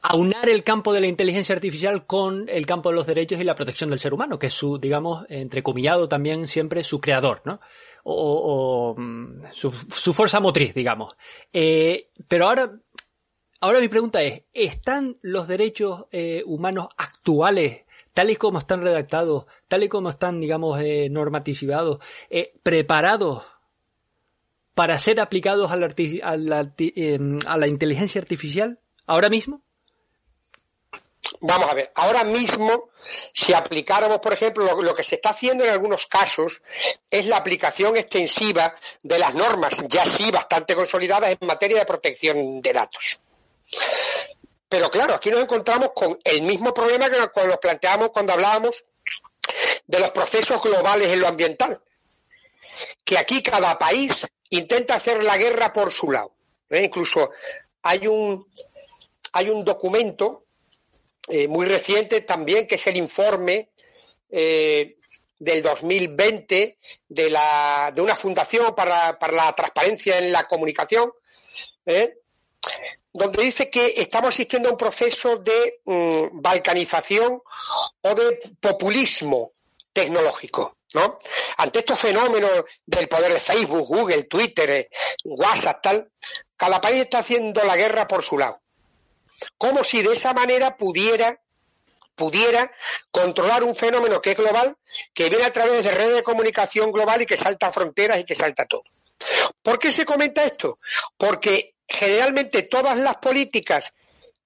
[SPEAKER 4] aunar el campo de la inteligencia artificial con el campo de los derechos y la protección del ser humano, que es su, digamos, entrecomillado también siempre su creador, ¿no? O, mm, su, fuerza motriz, digamos. Eh, pero ahora, ahora mi pregunta es, ¿están los derechos eh, humanos actuales tal y como están redactados, tal y como están, digamos, eh, normatizados, preparados para ser aplicados a la, em, a la, inteligencia artificial ahora mismo?
[SPEAKER 2] Vamos a ver, ahora mismo, si aplicáramos, por ejemplo, lo, que se está haciendo en algunos casos es la aplicación extensiva de las normas, ya sí bastante consolidadas en materia de protección de datos. Pero claro, aquí nos encontramos con el mismo problema que nos, planteamos cuando hablábamos de los procesos globales en lo ambiental. Que aquí cada país intenta hacer la guerra por su lado. ¿eh? Incluso hay un, hay un documento eh, muy reciente también, que es el informe eh, del 2020 de, la, de una fundación para, la transparencia en la comunicación, ¿eh? Donde dice que estamos asistiendo a un proceso de mm, balcanización o de populismo tecnológico. ¿no? Ante estos fenómenos del poder de Facebook, Google, Twitter, WhatsApp, tal, cada país está haciendo la guerra por su lado como si de esa manera pudiera pudiera controlar un fenómeno que es global, que viene a través de redes de comunicación global y que salta fronteras y que salta todo. ¿Por qué se comenta esto? Porque generalmente todas las políticas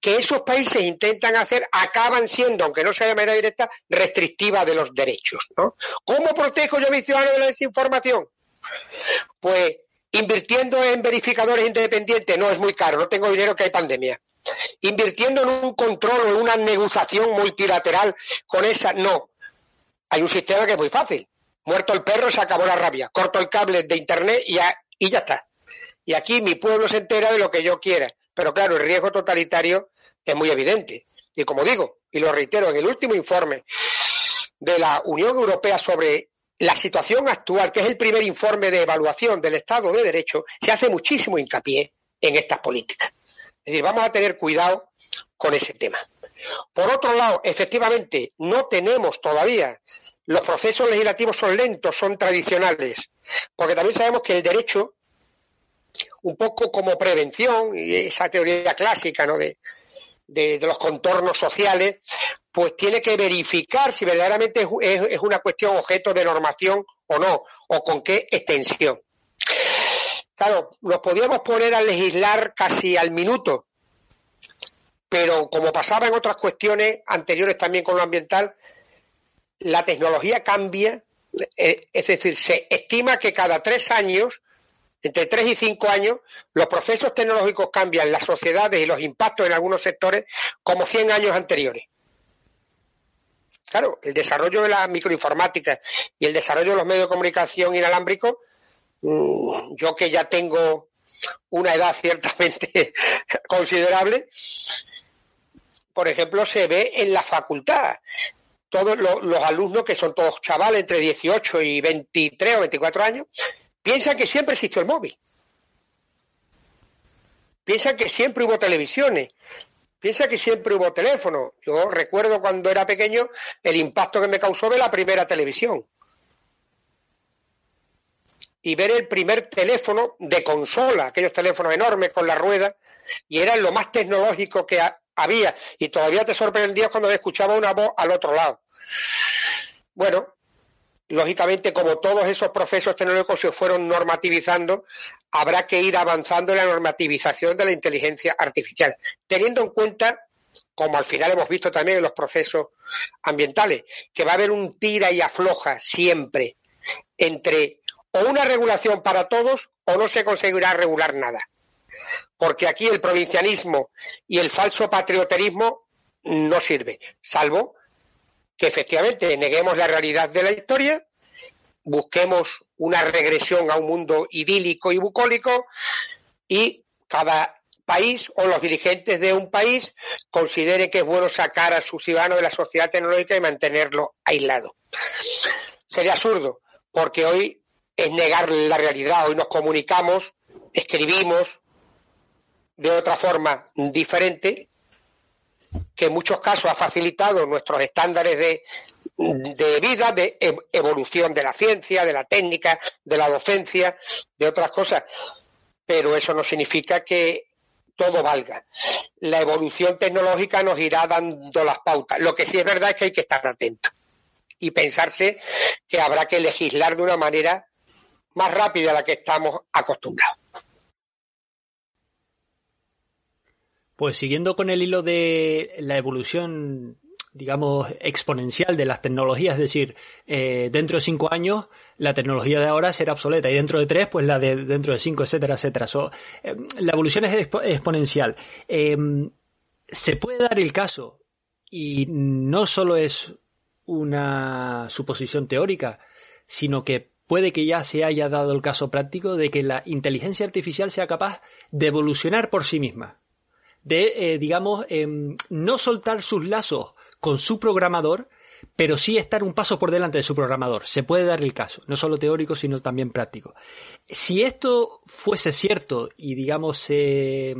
[SPEAKER 2] que esos países intentan hacer acaban siendo, aunque no sea de manera directa, restrictivas de los derechos. ¿Cómo protejo yo a mis ciudadanos de la desinformación? Pues invirtiendo en verificadores independientes no es muy caro, no tengo dinero que hay pandemia invirtiendo en un control o en una negociación multilateral con esa. No. Hay un sistema que es muy fácil. Muerto el perro, se acabó la rabia. Corto el cable de internet y ya, y ya está. Y aquí mi pueblo se entera de lo que yo quiera. Pero claro, el riesgo totalitario es muy evidente. Y como digo, y lo reitero, en el último informe de la Unión Europea sobre la situación actual, que es el primer informe de evaluación del Estado de Derecho, se hace muchísimo hincapié en estas políticas. Es decir, vamos a tener cuidado con ese tema. Por otro lado, efectivamente, no tenemos todavía, los procesos legislativos son lentos, son tradicionales, porque también sabemos que el derecho, un poco como prevención, y esa teoría clásica ¿no? de, los contornos sociales, pues tiene que verificar si verdaderamente es, una cuestión objeto de normación o no, o con qué extensión. Claro, nos podíamos poner a legislar casi al minuto, pero como pasaba en otras cuestiones anteriores también con lo ambiental, la tecnología cambia, eh, es decir, se estima que cada tres años, entre tres y cinco años, los procesos tecnológicos cambian las sociedades y los impactos en algunos sectores como 100 años anteriores. Claro, el desarrollo de la microinformática y el desarrollo de los medios de comunicación inalámbricos Mm, yo que ya tengo una edad ciertamente considerable, por ejemplo, se ve en la facultad. Todos los, alumnos, que son todos chavales entre 18 y 23 o 24 años, piensan que siempre existió el móvil. Piensan que siempre hubo televisiones. Piensan que siempre hubo teléfono. Yo recuerdo cuando era pequeño el impacto que me causó ver la primera televisión y ver el primer teléfono de consola, aquellos teléfonos enormes con la rueda, y era lo más tecnológico que había. Y todavía te sorprendías cuando escuchaba una voz al otro lado. Bueno, lógicamente, como todos esos procesos tecnológicos se fueron normativizando, habrá que ir avanzando en la normativización de la inteligencia artificial, teniendo en cuenta, como al final hemos visto también en los procesos ambientales, que va a haber un tira y afloja siempre entre o una regulación para todos o no se conseguirá regular nada. Porque aquí el provincianismo y el falso patrioterismo no sirve, salvo que efectivamente neguemos la realidad de la historia, busquemos una regresión a un mundo idílico y bucólico y cada país o los dirigentes de un país considere que es bueno sacar a su ciudadano de la sociedad tecnológica y mantenerlo aislado. Sería absurdo, porque hoy es negar la realidad, hoy nos comunicamos, escribimos de otra forma diferente que en muchos casos ha facilitado nuestros estándares de, vida, de e, evolución de la ciencia, de la técnica, de la docencia, de otras cosas. Pero eso no significa que todo valga. La evolución tecnológica nos irá dando las pautas. Lo que sí es verdad es que hay que estar atentos y pensarse que habrá que legislar de una manera más rápida a la que estamos acostumbrados.
[SPEAKER 4] Pues siguiendo con el hilo de la evolución, digamos, exponencial de las tecnologías, es decir, eh, dentro de cinco años la tecnología de ahora será obsoleta y dentro de tres, pues la de dentro de cinco, etcétera, etcétera. Eh, la evolución es exponencial. Em, se puede dar el caso, y no solo es una suposición teórica, sino que puede que ya se haya dado el caso práctico de que la inteligencia artificial sea capaz de evolucionar por sí misma de, eh, digamos, em, no soltar sus lazos con su programador, pero sí estar un paso por delante de su programador. Se puede dar el caso, no solo teórico, sino también práctico. Si esto fuese cierto y, digamos, se,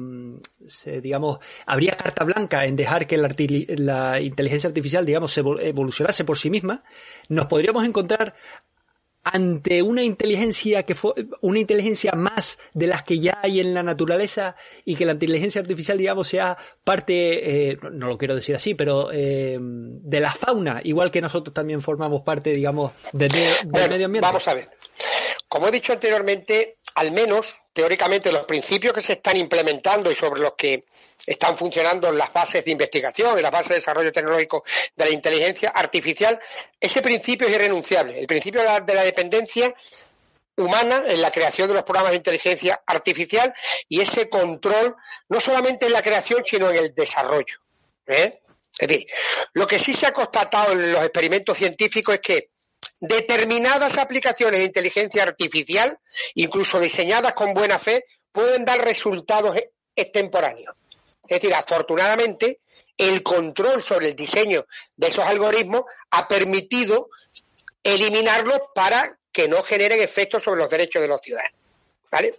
[SPEAKER 4] digamos, habría carta blanca en dejar que la, la inteligencia artificial, digamos, se evolucionase por sí misma, nos podríamos encontrar ante una inteligencia que fue una inteligencia más de las que ya hay en la naturaleza y que la inteligencia artificial digamos sea parte eh, no lo quiero decir así pero eh, de la fauna igual que nosotros también formamos parte digamos del medio ambiente.
[SPEAKER 2] vamos a ver. Como he dicho anteriormente al menos teóricamente los principios que se están implementando y sobre los que están funcionando las bases de investigación y las bases de desarrollo tecnológico de la inteligencia artificial, ese principio es irrenunciable. El principio de la, dependencia humana en la creación de los programas de inteligencia artificial y ese control no solamente en la creación sino en el desarrollo. ¿eh? Es decir, lo que sí se ha constatado en los experimentos científicos es que determinadas aplicaciones de inteligencia artificial, incluso diseñadas con buena fe, pueden dar resultados e-, extemporáneos. Es decir, afortunadamente, el control sobre el diseño de esos algoritmos ha permitido eliminarlos para que no generen efectos sobre los derechos de los ciudadanos. ¿Vale?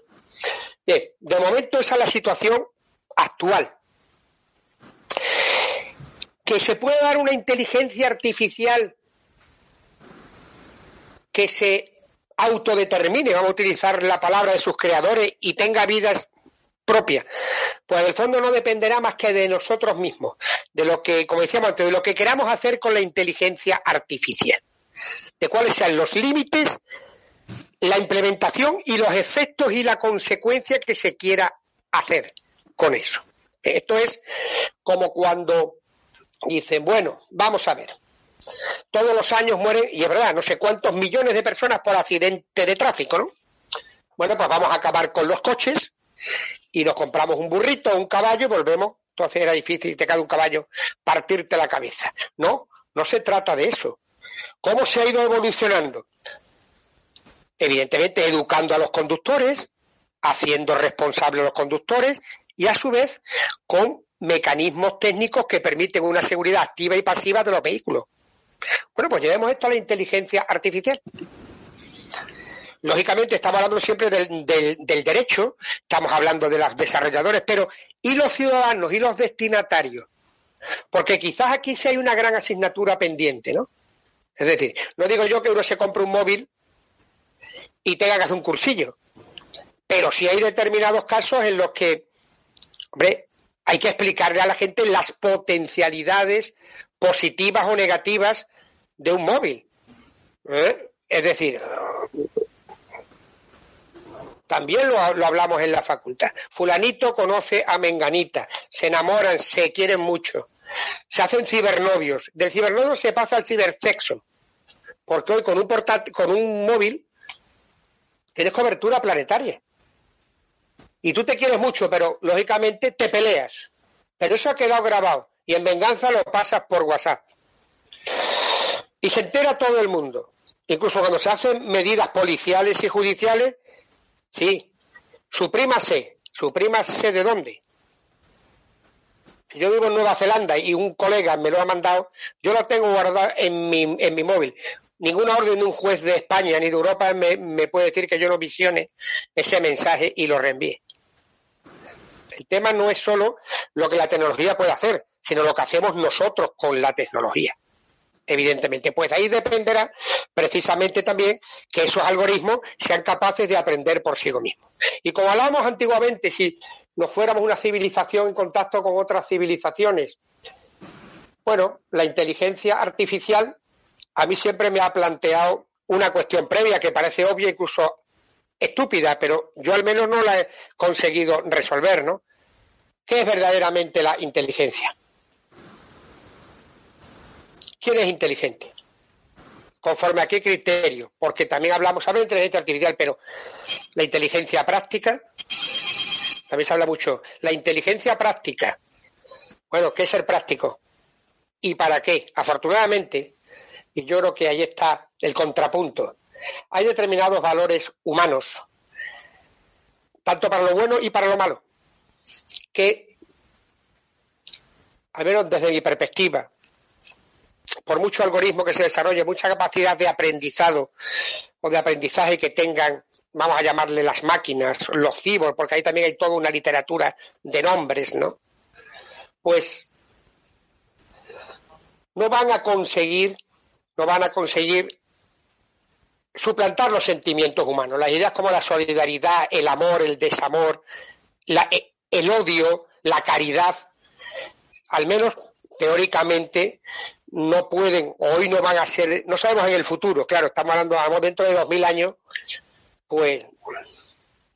[SPEAKER 2] Bien, de momento esa es la situación actual. Que se puede dar una inteligencia artificial que se autodetermine, vamos a utilizar la palabra de sus creadores, y tenga vidas propias. Pues en el fondo no dependerá más que de nosotros mismos, de lo que, como decíamos antes, de lo que queramos hacer con la inteligencia artificial, de cuáles sean los límites, la implementación y los efectos y la consecuencia que se quiera hacer con eso. Esto es como cuando dicen, bueno, vamos a ver, todos los años mueren, y es verdad, no sé cuántos millones de personas por accidente de tráfico, ¿no? Bueno, pues vamos a acabar con los coches y nos compramos un burrito un caballo y volvemos. Entonces era difícil, te cae un caballo, partirte la cabeza. No, no se trata de eso. ¿Cómo se ha ido evolucionando? Evidentemente educando a los conductores, haciendo responsables a los conductores y a su vez con mecanismos técnicos que permiten una seguridad activa y pasiva de los vehículos. Bueno, pues llevemos esto a la inteligencia artificial. Lógicamente estamos hablando siempre del, derecho, estamos hablando de los desarrolladores, pero ¿y los ciudadanos y los destinatarios? Porque quizás aquí sí hay una gran asignatura pendiente, ¿no? Es decir, no digo yo que uno se compre un móvil y tenga que hacer un cursillo, pero sí hay determinados casos en los que, hombre, hay que explicarle a la gente las potencialidades positivas o negativas de un móvil. ¿eh? Es decir, también lo, hablamos en la facultad. Fulanito conoce a Menganita, se enamoran, se quieren mucho, se hacen cibernovios. Del cibernovio se pasa al cibersexo, porque hoy con un, con un móvil tienes cobertura planetaria. Y tú te quieres mucho, pero lógicamente te peleas. Pero eso ha quedado grabado y en venganza lo pasas por WhatsApp. Y se entera todo el mundo. Incluso cuando se hacen medidas policiales y judiciales, Sí, suprímase, suprímase de dónde. Si yo vivo en Nueva Zelanda y un colega me lo ha mandado, yo lo tengo guardado en mi, en mi móvil. Ninguna orden de un juez de España ni de Europa me, me puede decir que yo no visione ese mensaje y lo reenvíe. El tema no es solo lo que la tecnología puede hacer, sino lo que hacemos nosotros con la tecnología evidentemente. Pues ahí dependerá precisamente también que esos algoritmos sean capaces de aprender por sí mismos. Y como hablábamos antiguamente, si nos fuéramos una civilización en contacto con otras civilizaciones, bueno, la inteligencia artificial a mí siempre me ha planteado una cuestión previa que parece obvia, incluso estúpida, pero yo al menos no la he conseguido resolver, ¿no? ¿Qué es verdaderamente la inteligencia? ¿Quién es inteligente? ¿Conforme a qué criterio? Porque también hablamos, habla de inteligencia artificial, pero la inteligencia práctica, también se habla mucho. La inteligencia práctica, bueno, ¿qué es ser práctico? ¿Y para qué? Afortunadamente, y yo creo que ahí está el contrapunto, hay determinados valores humanos, tanto para lo bueno y para lo malo, que, al menos desde mi perspectiva, por mucho algoritmo que se desarrolle, mucha capacidad de aprendizado o de aprendizaje que tengan, vamos a llamarle las máquinas, los cibos, porque ahí también hay toda una literatura de nombres, ¿no? Pues no van a conseguir, no van a conseguir suplantar los sentimientos humanos, las ideas como la solidaridad, el amor, el desamor, el odio, la caridad, al menos teóricamente no pueden, hoy no van a ser, no sabemos en el futuro, claro, estamos hablando, dentro de dos mil años, pues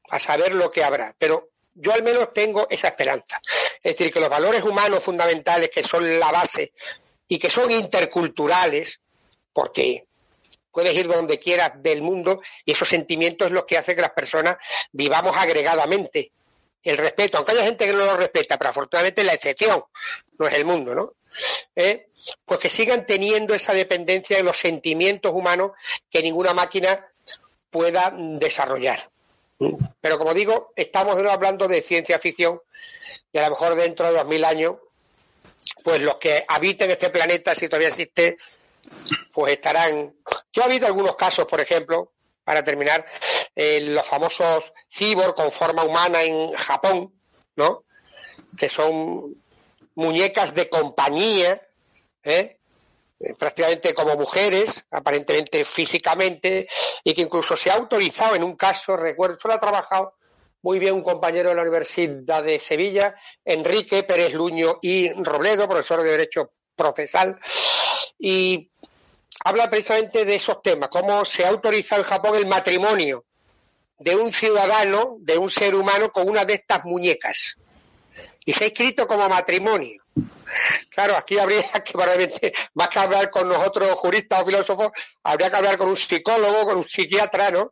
[SPEAKER 2] a saber lo que habrá. Pero yo al menos tengo esa esperanza. Es decir, que los valores humanos fundamentales que son la base y que son interculturales, porque puedes ir donde quieras del mundo y esos sentimientos es lo que hace que las personas vivamos agregadamente. El respeto, aunque haya gente que no lo respeta, pero afortunadamente la excepción no es el mundo, ¿no? ¿Eh? Pues que sigan teniendo esa dependencia de los sentimientos humanos que ninguna máquina pueda desarrollar. Pero como digo, estamos hablando de ciencia ficción y a lo mejor dentro de dos mil años, pues los que habiten este planeta, si todavía existe, pues estarán. Yo he habido algunos casos, por ejemplo, para terminar, eh, los famosos cibor con forma humana en Japón, ¿no? Que son muñecas de compañía, ¿eh? ¿eh? prácticamente como mujeres, aparentemente físicamente, y que incluso se ha autorizado en un caso, recuerdo, solo ha trabajado muy bien un compañero de la Universidad de Sevilla, Enrique Pérez Luño y Robledo, profesor de Derecho Procesal, y habla precisamente de esos temas, cómo se autoriza en Japón el matrimonio de un ciudadano, de un ser humano con una de estas muñecas y se ha inscrito como matrimonio. Claro, aquí habría que, más que hablar con nosotros juristas o filósofos, habría que hablar con un psicólogo, con un psiquiatra, ¿no?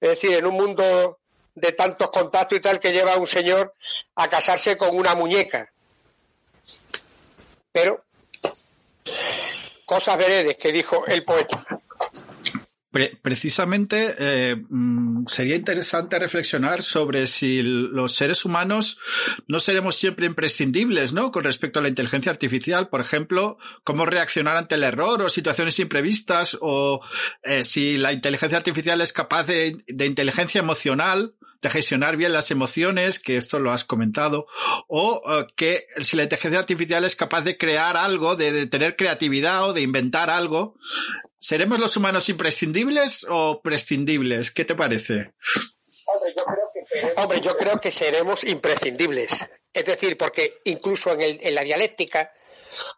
[SPEAKER 2] Es decir, en un mundo de tantos contactos y tal que lleva a un señor a casarse con una muñeca. Pero, cosas veredes que dijo el poeta
[SPEAKER 1] precisamente eh, mm, sería interesante reflexionar sobre si los seres humanos no seremos siempre imprescindibles, ¿no? Con respecto a la inteligencia artificial, por ejemplo, cómo reaccionar ante el error o situaciones imprevistas, o eh, si la inteligencia artificial es capaz de, inteligencia emocional, de gestionar bien las emociones, que esto lo has comentado, o eh, que si la inteligencia artificial es capaz de crear algo, de, tener creatividad o de inventar algo, ¿Seremos los humanos imprescindibles o prescindibles? ¿Qué te parece?
[SPEAKER 2] Hombre, yo creo que seremos, imprescindibles. Es decir, porque incluso en, la dialéctica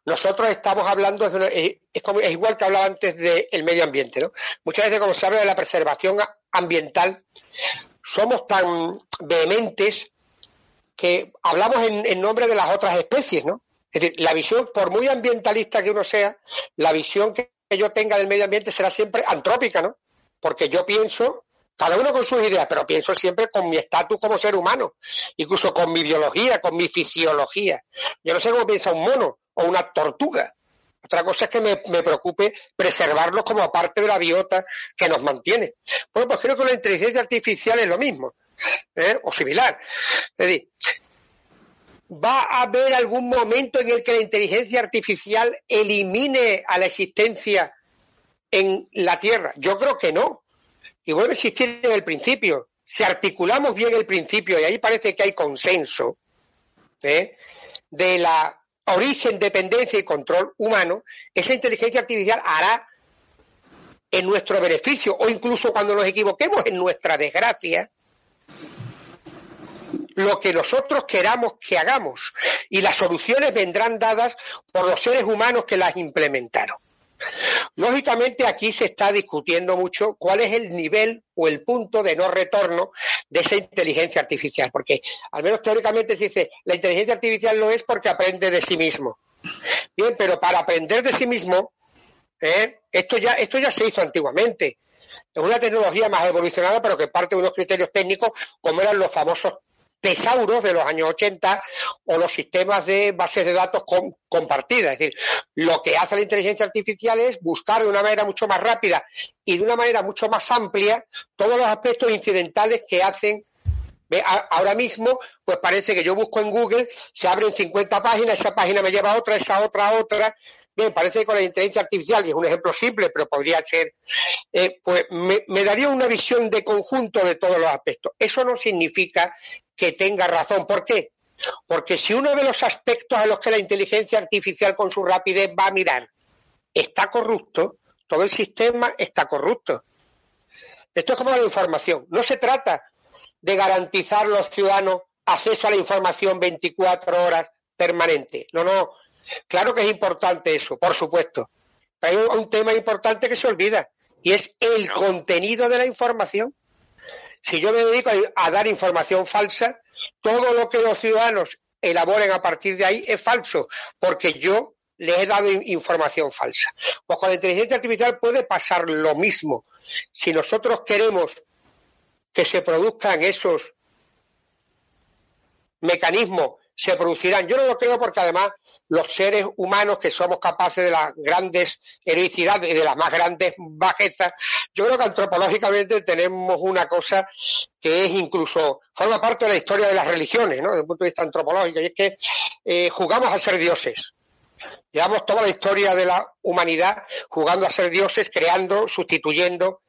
[SPEAKER 2] nosotros estamos hablando, de es, como, es igual que hablaba antes del medio ambiente, ¿no? Muchas veces cuando se habla de la preservación ambiental, somos tan vehementes que hablamos en, nombre de las otras especies, ¿no? Es decir, la visión, por muy ambientalista que uno sea, la visión que yo tenga del medio ambiente será siempre antrópica, ¿no? Porque yo pienso, cada uno con sus ideas, pero pienso siempre con mi estatus como ser humano, incluso con mi biología, con mi fisiología. Yo no sé cómo piensa un mono o una tortuga. Otra cosa es que me, me, preocupe preservarlos como parte de la biota que nos mantiene. Bueno, pues creo que la inteligencia artificial es lo mismo. ¿eh? o similar. Es decir, ¿va a haber algún momento en el que la inteligencia artificial elimine a la existencia en la Tierra? Yo creo que no. Y vuelve a existir en el principio. Si articulamos bien el principio, y ahí parece que hay consenso, ¿eh? de la origen, dependencia y control humano, esa inteligencia artificial hará en nuestro beneficio o incluso cuando nos equivoquemos en nuestra desgracia, lo que nosotros queramos que hagamos y las soluciones vendrán dadas por los seres humanos que las implementaron. Lógicamente aquí se está discutiendo mucho cuál es el nivel o el punto de no retorno de esa inteligencia artificial, porque al menos teóricamente se dice, la inteligencia artificial no es porque aprende de sí mismo. Bien, pero para aprender de sí mismo, ¿eh? esto, ya, esto ya se hizo antiguamente. Es una tecnología más evolucionada, pero que parte de unos criterios técnicos como eran los famosos tesauros de los años 80 o los sistemas de bases de datos compartidas. Es decir, lo que hace la inteligencia artificial es buscar de una manera mucho más rápida y de una manera mucho más amplia todos los aspectos incidentales que hacen Ahora mismo, pues parece que yo busco en Google, se abren 50 páginas, esa página me lleva a otra, esa otra a otra. Bien, parece que con la inteligencia artificial, y es un ejemplo simple, pero podría ser, eh, pues me, me, daría una visión de conjunto de todos los aspectos. Eso no significa que tenga razón. ¿Por qué? Porque si uno de los aspectos a los que la inteligencia artificial con su rapidez va a mirar está corrupto, todo el sistema está corrupto. Esto es como la información. No se trata de garantizar a los ciudadanos acceso a la información 24 horas permanente. No, no. Claro que es importante eso, por supuesto. Hay un tema importante que se olvida y es el contenido de la información. Si yo me dedico a, dar información falsa, todo lo que los ciudadanos elaboren a partir de ahí es falso, porque yo les he dado información falsa. Pues con la inteligencia artificial puede pasar lo mismo. Si nosotros queremos que se produzcan esos mecanismos se producirán. Yo no lo creo porque además los seres humanos que somos capaces de las grandes heroicidades y de las más grandes bajezas, yo creo que antropológicamente tenemos una cosa que es incluso, forma parte de la historia de las religiones, ¿no? Desde el punto de vista antropológico, y es que eh, jugamos a ser dioses. Llevamos toda la historia de la humanidad jugando a ser dioses, creando, sustituyendo,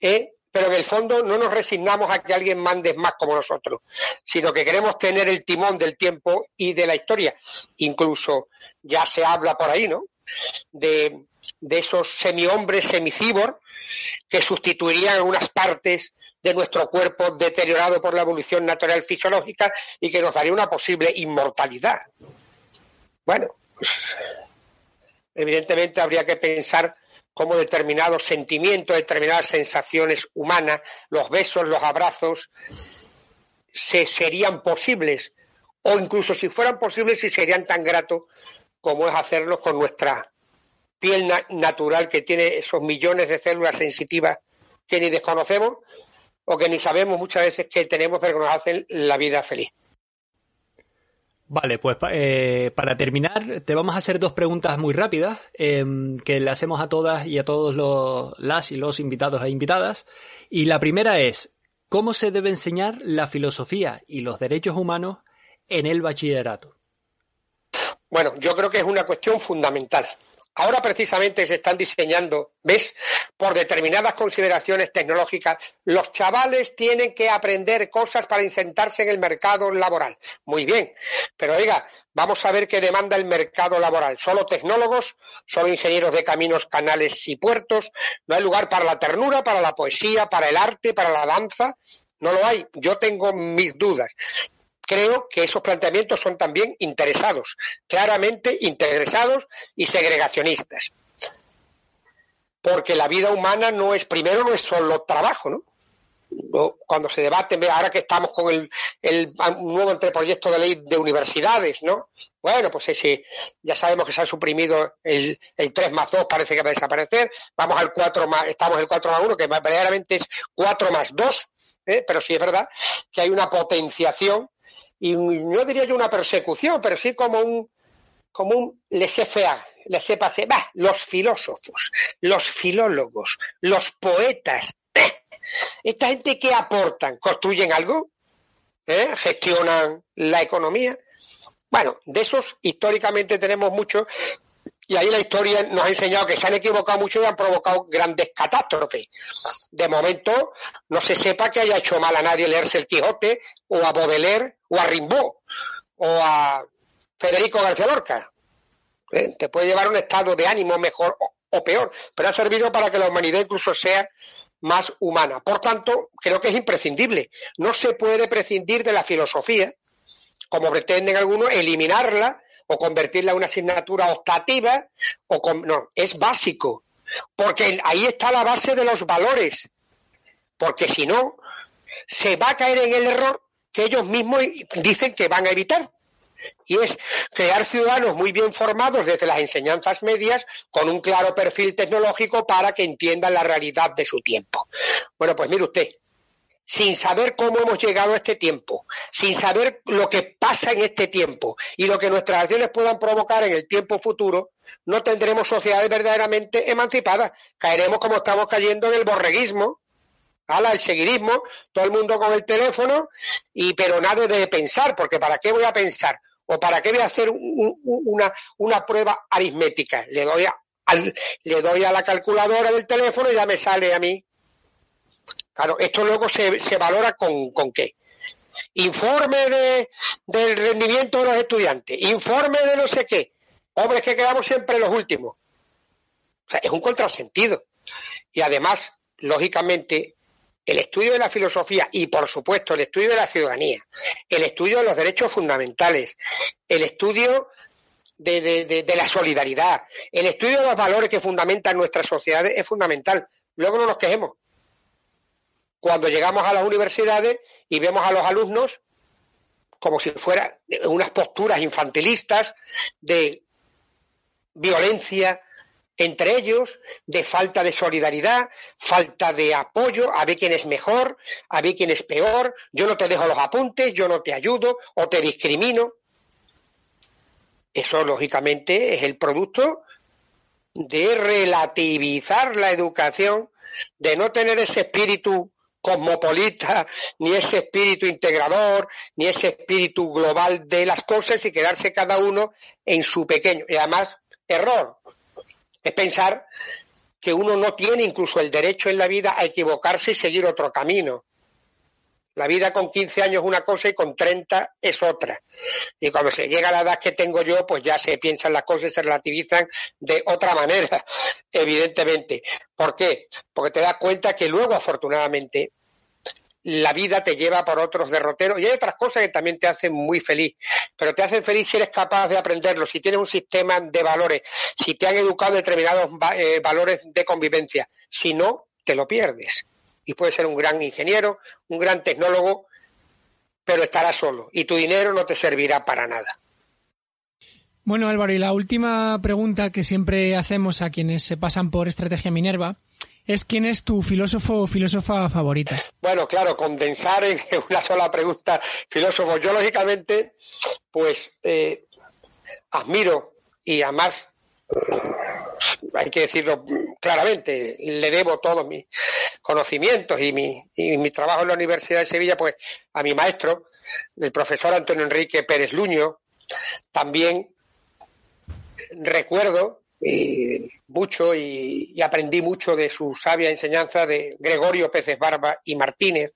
[SPEAKER 2] ¿eh? Pero en el fondo no nos resignamos a que alguien mande más como nosotros, sino que queremos tener el timón del tiempo y de la historia. Incluso ya se habla por ahí, ¿no? De, esos semi-hombres semicibor que sustituirían algunas partes de nuestro cuerpo deteriorado por la evolución natural fisiológica y que nos daría una posible inmortalidad. Bueno, pues, evidentemente habría que pensar cómo determinados sentimientos, determinadas sensaciones humanas, los besos, los abrazos, se serían posibles, o incluso si fueran posibles, si serían tan gratos como es hacerlos con nuestra piel natural que tiene esos millones de células sensitivas que ni desconocemos o que ni sabemos muchas veces que tenemos, pero que nos hacen la vida feliz.
[SPEAKER 4] Vale, pues eh, para terminar, te vamos a hacer dos preguntas muy rápidas em, que le hacemos a todas y a todos los, las y los invitados e invitadas. Y la primera es, ¿cómo se debe enseñar la filosofía y los derechos humanos en el bachillerato?
[SPEAKER 2] Bueno, yo creo que es una cuestión fundamental. Ahora precisamente se están diseñando, ¿ves? Por determinadas consideraciones tecnológicas, los chavales tienen que aprender cosas para insertarse en el mercado laboral. Muy bien, pero oiga, vamos a ver qué demanda el mercado laboral. ¿Solo tecnólogos? ¿Solo ingenieros de caminos, canales y puertos? ¿No hay lugar para la ternura, para la poesía, para el arte, para la danza? No lo hay. Yo tengo mis dudas. Creo que esos planteamientos son también interesados, claramente interesados y segregacionistas. Porque la vida humana no es, primero, no es solo trabajo, ¿no? cuando se debate, ahora que estamos con el, el nuevo anteproyecto de ley de universidades, ¿no? Bueno, pues ese, ya sabemos que se ha suprimido el, el 3 más 2, parece que va a desaparecer, vamos al 4 más, estamos el 4 más 1, que verdaderamente es 4 más 2, ¿eh? pero sí es verdad que hay una potenciación y no diría yo una persecución, pero sí como un, como un laissez-faire, laissez-passer, los filósofos, los filólogos, los poetas, ¿esta gente qué aportan? ¿Construyen algo? ¿Eh? ¿Gestionan la economía? Bueno, de esos históricamente tenemos muchos y ahí la historia nos ha enseñado que se han equivocado mucho y han provocado grandes catástrofes. De momento, no se sepa que haya hecho mal a nadie leerse el Quijote, o a Baudelaire, o a Rimbaud, o a Federico García Lorca. ¿Eh? Te puede llevar a un estado de ánimo mejor o, peor, pero ha servido para que la humanidad incluso sea más humana. Por tanto, creo que es imprescindible. No se puede prescindir de la filosofía, como pretenden algunos, eliminarla o convertirla en una asignatura optativa, o no, es básico, porque ahí está la base de los valores, porque si no, se va a caer en el error que ellos mismos dicen que van a evitar. Y es crear ciudadanos muy bien formados desde las enseñanzas medias con un claro perfil tecnológico para que entiendan la realidad de su tiempo. Bueno, pues mire usted, sin saber cómo hemos llegado a este tiempo, sin saber lo que pasa en este tiempo y lo que nuestras acciones puedan provocar en el tiempo futuro, no tendremos sociedades verdaderamente emancipadas. Caeremos como estamos cayendo en el borreguismo, ala, el seguidismo, todo el mundo con el teléfono, y pero nada de pensar, porque ¿para qué voy a pensar? ¿O para qué voy a hacer una, una prueba aritmética? Le doy, a, le doy a la calculadora del teléfono y ya me sale a mí Claro, esto luego se, se valora con, con qué. Informe de, del rendimiento de los estudiantes, informe de no sé qué. Hombres que quedamos siempre los últimos. O sea, es un contrasentido. Y además, lógicamente, el estudio de la filosofía y, por supuesto, el estudio de la ciudadanía, el estudio de los derechos fundamentales, el estudio de, la solidaridad, el estudio de los valores que fundamentan nuestras sociedades es fundamental. Luego no nos quejemos cuando llegamos a las universidades y vemos a los alumnos como si fueran unas posturas infantilistas de violencia entre ellos, de falta de solidaridad, falta de apoyo, a ver quién es mejor, a ver quién es peor, yo no te dejo los apuntes, yo no te ayudo o te discrimino. Eso, lógicamente, es el producto de relativizar la educación, de no tener ese espíritu cosmopolita, ni ese espíritu integrador, ni ese espíritu global de las cosas y quedarse cada uno en su pequeño. Y además, error. Es pensar que uno no tiene incluso el derecho en la vida a equivocarse y seguir otro camino. La vida con 15 años es una cosa y con 30 es otra. Y cuando se llega a la edad que tengo yo, pues ya se piensan las cosas y se relativizan de otra manera, evidentemente. ¿Por qué? Porque te das cuenta que luego, afortunadamente, la vida te lleva por otros derroteros y hay otras cosas que también te hacen muy feliz, pero te hacen feliz si eres capaz de aprenderlo, si tienes un sistema de valores, si te han educado determinados eh, valores de convivencia. Si no, te lo pierdes. Y puedes ser un gran ingeniero, un gran tecnólogo, pero estarás solo y tu dinero no te servirá para nada.
[SPEAKER 3] Bueno, Álvaro, y la última pregunta que siempre hacemos a quienes se pasan por Estrategia Minerva es quién es tu filósofo o filósofa favorita.
[SPEAKER 2] Bueno, claro, condensar en una sola pregunta, filósofo. Yo, lógicamente, pues eh, admiro y además, hay que decirlo claramente, le debo todos mis conocimientos y mi, y mi trabajo en la Universidad de Sevilla, pues a mi maestro, el profesor Antonio Enrique Pérez Luño, también recuerdo mucho y, aprendí mucho de su sabia enseñanza de Gregorio Pérez Barba y Martínez.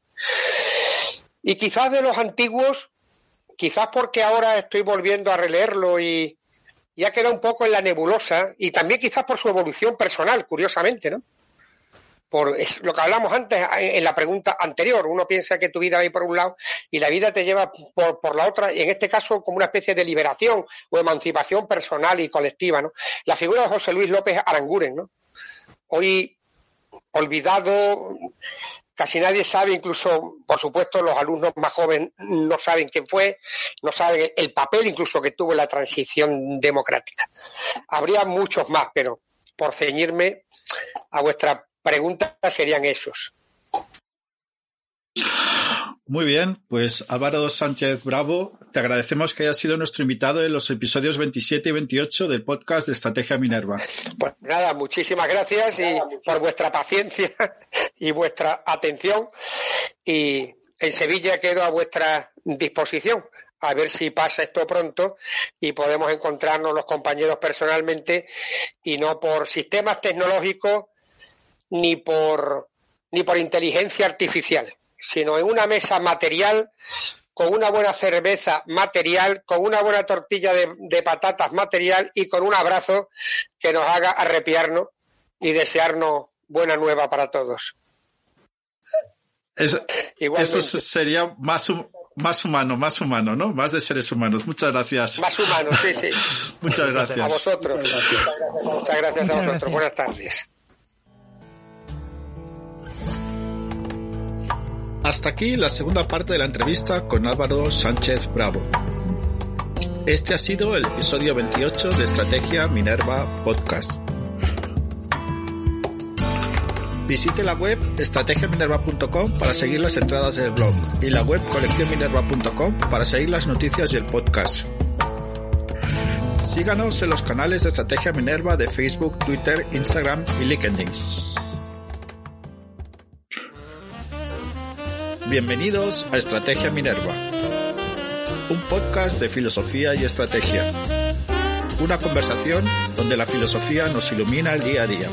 [SPEAKER 2] Y quizás de los antiguos, quizás porque ahora estoy volviendo a releerlo y, y ha quedado un poco en la nebulosa, y también quizás por su evolución personal, curiosamente, ¿no? Por lo que hablamos antes en la pregunta anterior. Uno piensa que tu vida va por un lado y la vida te lleva por, por, la otra, y en este caso como una especie de liberación o emancipación personal y colectiva. ¿no? La figura de José Luis López Aranguren, ¿no? hoy olvidado, casi nadie sabe, incluso, por supuesto, los alumnos más jóvenes no saben quién fue, no saben el papel incluso que tuvo la transición democrática. Habría muchos más, pero por ceñirme a vuestra preguntas serían esos.
[SPEAKER 1] Muy bien, pues Álvaro Sánchez Bravo, te agradecemos que hayas sido nuestro invitado en los episodios 27 y 28 del podcast de Estrategia Minerva.
[SPEAKER 2] Pues nada, muchísimas gracias y por vuestra paciencia y vuestra atención. Y en Sevilla quedo a vuestra disposición. A ver si pasa esto pronto y podemos encontrarnos los compañeros personalmente y no por sistemas tecnológicos ni por, ni por inteligencia artificial, sino en una mesa material con una buena cerveza material, con una buena tortilla de, patatas material y con un abrazo que nos haga arrepiarnos y desearnos buena nueva para todos.
[SPEAKER 1] eso sería más, más humano, más humano, ¿no? Más de seres humanos. Muchas gracias.
[SPEAKER 2] Más humano, sí, sí.
[SPEAKER 1] Muchas gracias. A
[SPEAKER 2] vosotros. Muchas gracias, Muchas gracias a vosotros. Buenas tardes.
[SPEAKER 1] Hasta aquí la segunda parte de la entrevista con Álvaro Sánchez Bravo. Este ha sido el episodio 28 de Estrategia Minerva Podcast. Visite la web estrategiaminerva.com para seguir las entradas del blog y la web coleccionminerva.com para seguir las noticias del podcast. Síganos en los canales de Estrategia Minerva de Facebook, Twitter, Instagram y LinkedIn. Bienvenidos a Estrategia Minerva, un podcast de filosofía y estrategia. Una conversación donde la filosofía nos ilumina el día a día.